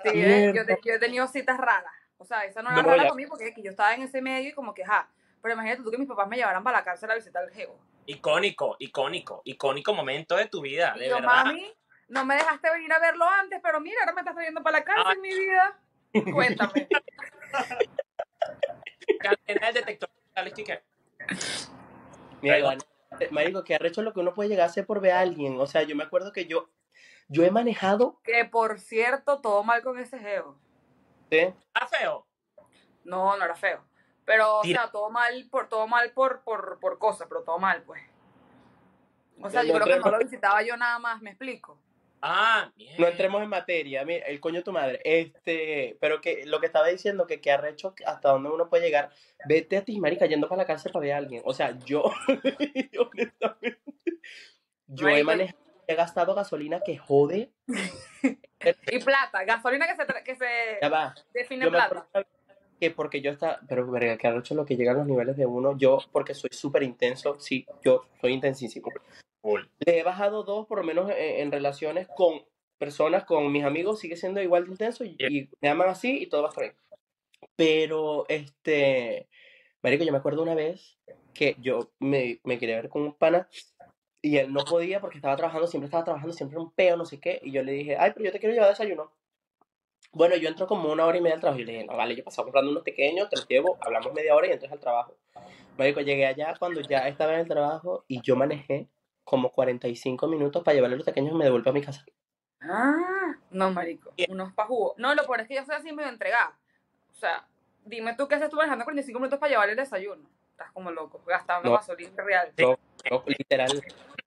[SPEAKER 1] Sí, eh, yo, te- yo he tenido citas raras. O sea, esa no era
[SPEAKER 2] No,
[SPEAKER 1] rara conmigo porque es que yo estaba en ese medio y como que, ja. Pero imagínate tú que mis papás me llevaran para la cárcel a visitar al geo.
[SPEAKER 3] Icónico, icónico, icónico momento de tu vida,
[SPEAKER 1] Y
[SPEAKER 3] de
[SPEAKER 1] yo,
[SPEAKER 3] verdad.
[SPEAKER 1] mami, no me dejaste venir a verlo antes, pero mira, ahora me estás trayendo para la cárcel, mi vida. Cuéntame. <laughs>
[SPEAKER 3] Cadena del detector digital, ¿qué qué?
[SPEAKER 2] Mierda, marico, que arrecho lo que uno puede llegar a hacer por ver a alguien. O sea, yo me acuerdo que yo, yo he manejado,
[SPEAKER 1] Que por cierto, todo mal con ese geo.
[SPEAKER 2] ¿eh?
[SPEAKER 3] ¿Está feo?
[SPEAKER 1] No, no era feo. Pero, o
[SPEAKER 3] Tira.
[SPEAKER 1] sea, todo mal por todo mal por, por, por cosas, pero todo mal, pues. O sea, yo creo que no lo visitaba yo nada más, me explico.
[SPEAKER 3] Ah, bien.
[SPEAKER 2] No entremos en materia, mira, el coño de tu madre. Este, pero que lo que estaba diciendo, que, que arrecho hasta donde uno puede llegar. Vete a ti, marica, yendo para la cárcel para ver a alguien. O sea, yo, <laughs> honestamente, yo he
[SPEAKER 1] Marico,
[SPEAKER 2] manejado, he gastado gasolina que jode. <laughs>
[SPEAKER 1] Y plata, gasolina que se, que se
[SPEAKER 2] Ya va.
[SPEAKER 1] define
[SPEAKER 2] Yo
[SPEAKER 1] plata.
[SPEAKER 2] que porque yo estaba, pero verga, que arrecho lo que llegan los niveles de uno, yo, porque soy súper intenso, sí, yo soy intensísimo.
[SPEAKER 3] Cool.
[SPEAKER 2] Le he bajado dos, por lo menos en, en relaciones con personas, con mis amigos, sigue siendo igual de intenso y, y me aman así y todo va a estar bien. Pero, este, marico, yo me acuerdo una vez que yo me, me quería ver con un pana y él no podía porque estaba trabajando, siempre estaba trabajando, siempre un peo, no sé qué, y yo le dije, ay, pero yo te quiero llevar a desayuno. Bueno, yo entro como una hora y media al trabajo y le dije, no, vale, yo pasaba comprando unos pequeños, te los llevo, hablamos media hora y entras al trabajo. Marico, llegué allá cuando ya estaba en el trabajo y yo manejé como 45 minutos para llevarle a los pequeños y me devuelvo a mi casa.
[SPEAKER 1] Ah, no, marico. Unos pa' jugo. No, lo peor es que yo soy así medio entregada. O sea, dime tú qué haces tú manejando 45 minutos para llevarle el desayuno. Estás como loco, gastando
[SPEAKER 2] No.
[SPEAKER 1] gasolina real. <clears throat>
[SPEAKER 2] Loco, literal.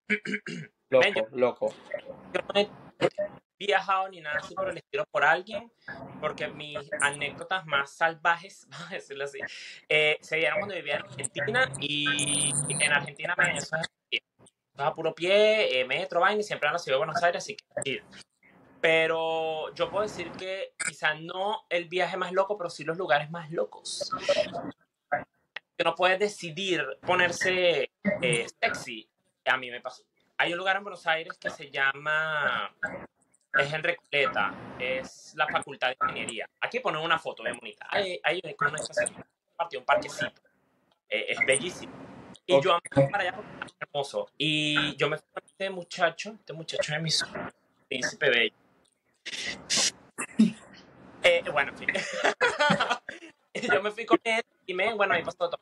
[SPEAKER 3] Yo-
[SPEAKER 2] Loco, loco.
[SPEAKER 3] yo no he viajado ni nada así por el estilo por alguien, porque mis anécdotas más salvajes, <laughs> vamos a decirlo así, eh, se dieron cuando vivía en Argentina y en Argentina me eso es a pie. Eso es a puro pie, eh, metro, vaina, y siempre en la ciudad de Buenos Aires, así que. Pero yo puedo decir que quizá no el viaje más loco, pero sí los lugares más locos. Que no puedes decidir ponerse eh, sexy. A mí me pasó. Hay un lugar en Buenos Aires que se llama es en Recoleta, es la Facultad de Ingeniería. Aquí ponen una foto bien bonita. Hay, hay partido, un parquecito. Eh, es bellísimo. Y yo me fui para allá porque es hermoso. Y yo me fui con este muchacho, este muchacho es mi sueño, príncipe bello. Eh, bueno, en fin. <laughs> yo me fui con él y me, bueno, ahí pasó todo.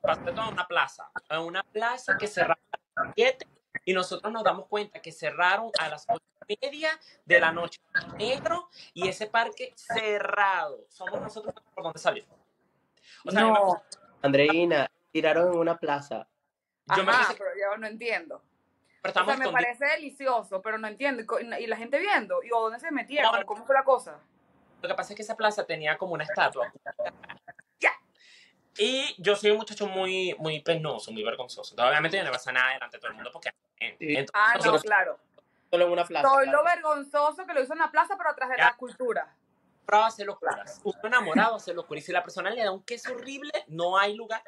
[SPEAKER 3] Pasó todo en una plaza. En una plaza que cerraron a las 7 y nosotros nos damos cuenta que cerraron a las ocho y media de la noche. Negro y ese parque cerrado. Somos nosotros por donde salir. O sea, yo me
[SPEAKER 1] no,
[SPEAKER 2] Andreina, tiraron en una plaza.
[SPEAKER 3] yo me
[SPEAKER 1] ajá, pero no entiendo.
[SPEAKER 3] pero
[SPEAKER 1] O
[SPEAKER 3] estamos
[SPEAKER 1] sea, me parece delicioso, pero no entiendo. Y la gente viendo, ¿y o dónde se metieron?
[SPEAKER 3] No, no.
[SPEAKER 1] ¿Cómo fue la cosa?
[SPEAKER 3] Lo que pasa es que esa plaza tenía como una estatua.
[SPEAKER 1] Ya.
[SPEAKER 3] Y yo soy un muchacho muy, muy penoso, muy vergonzoso. Entonces, obviamente yo no pasa nada delante de todo el mundo porque... eh,
[SPEAKER 2] Sí.
[SPEAKER 3] entonces,
[SPEAKER 1] Ah, no, claro.
[SPEAKER 2] Solo en una plaza.
[SPEAKER 1] Soy
[SPEAKER 2] claro.
[SPEAKER 1] lo vergonzoso que lo hizo en la plaza, pero atrás de
[SPEAKER 3] Ya.
[SPEAKER 1] la cultura.
[SPEAKER 3] hacer locuras. Uno enamorado hace locuras. Y si la persona le da un queso horrible, no hay lugar.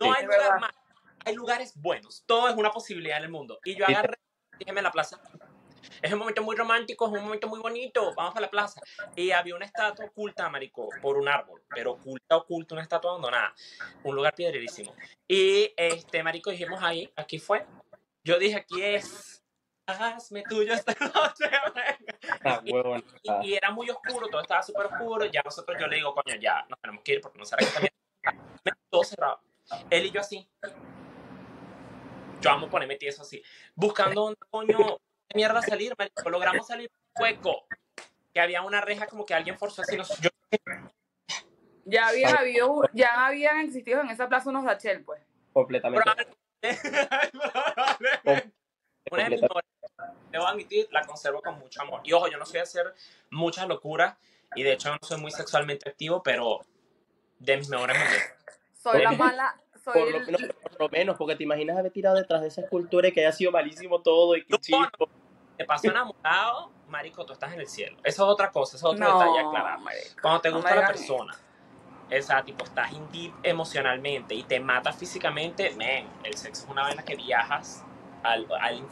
[SPEAKER 3] No
[SPEAKER 2] Sí.
[SPEAKER 3] hay
[SPEAKER 1] Es
[SPEAKER 3] lugar
[SPEAKER 1] verdad.
[SPEAKER 3] más. Hay lugares buenos. Todo es una posibilidad en el mundo. Y yo agarré, dígame en la plaza. Es un momento muy romántico, es un momento muy bonito. Vamos para la plaza. Y había una estatua oculta, marico, por un árbol. Pero oculta, oculta, una estatua abandonada. Un lugar piedrerísimo. Y este, marico, dijimos ahí, aquí fue. Yo dije, aquí es. Hazme tuyo esta <laughs> noche.
[SPEAKER 2] Ah, huevón. Ah,
[SPEAKER 3] Y, y era muy oscuro, todo estaba súper oscuro. Ya nosotros, yo le digo, coño, ya nos tenemos que ir porque no será que también. Todo cerrado. Él y yo así. Yo amo ponerme tieso así. Buscando dónde coño de mierda salir, marico. Logramos salir hueco. Que había una reja como que alguien forzó así. Nos, yo,
[SPEAKER 1] Ya habían,
[SPEAKER 2] Ah.
[SPEAKER 1] habido, ya habían existido en esa plaza unos Dachel, pues.
[SPEAKER 2] completamente. <laughs>
[SPEAKER 3] Una de mis mejores, debo admitir, la conservo con mucho amor. Y ojo, yo no soy de hacer muchas locuras. Y de hecho, no soy muy sexualmente activo, pero de mis mejores momentos.
[SPEAKER 1] Soy la <laughs> mala, soy
[SPEAKER 2] Por lo,
[SPEAKER 1] el-
[SPEAKER 2] por lo menos, porque te imaginas haber tirado detrás de esa escultura y que haya sido malísimo todo y que
[SPEAKER 3] te paso enamorado, marico, tú estás en el cielo. Eso es otra cosa, eso es otro
[SPEAKER 1] No,
[SPEAKER 3] detalle aclarar.
[SPEAKER 1] marico,
[SPEAKER 3] Cuando te gusta la persona, esa tipo, estás in deep emocionalmente y te mata físicamente, men, el sexo es una vaina que viajas al, al.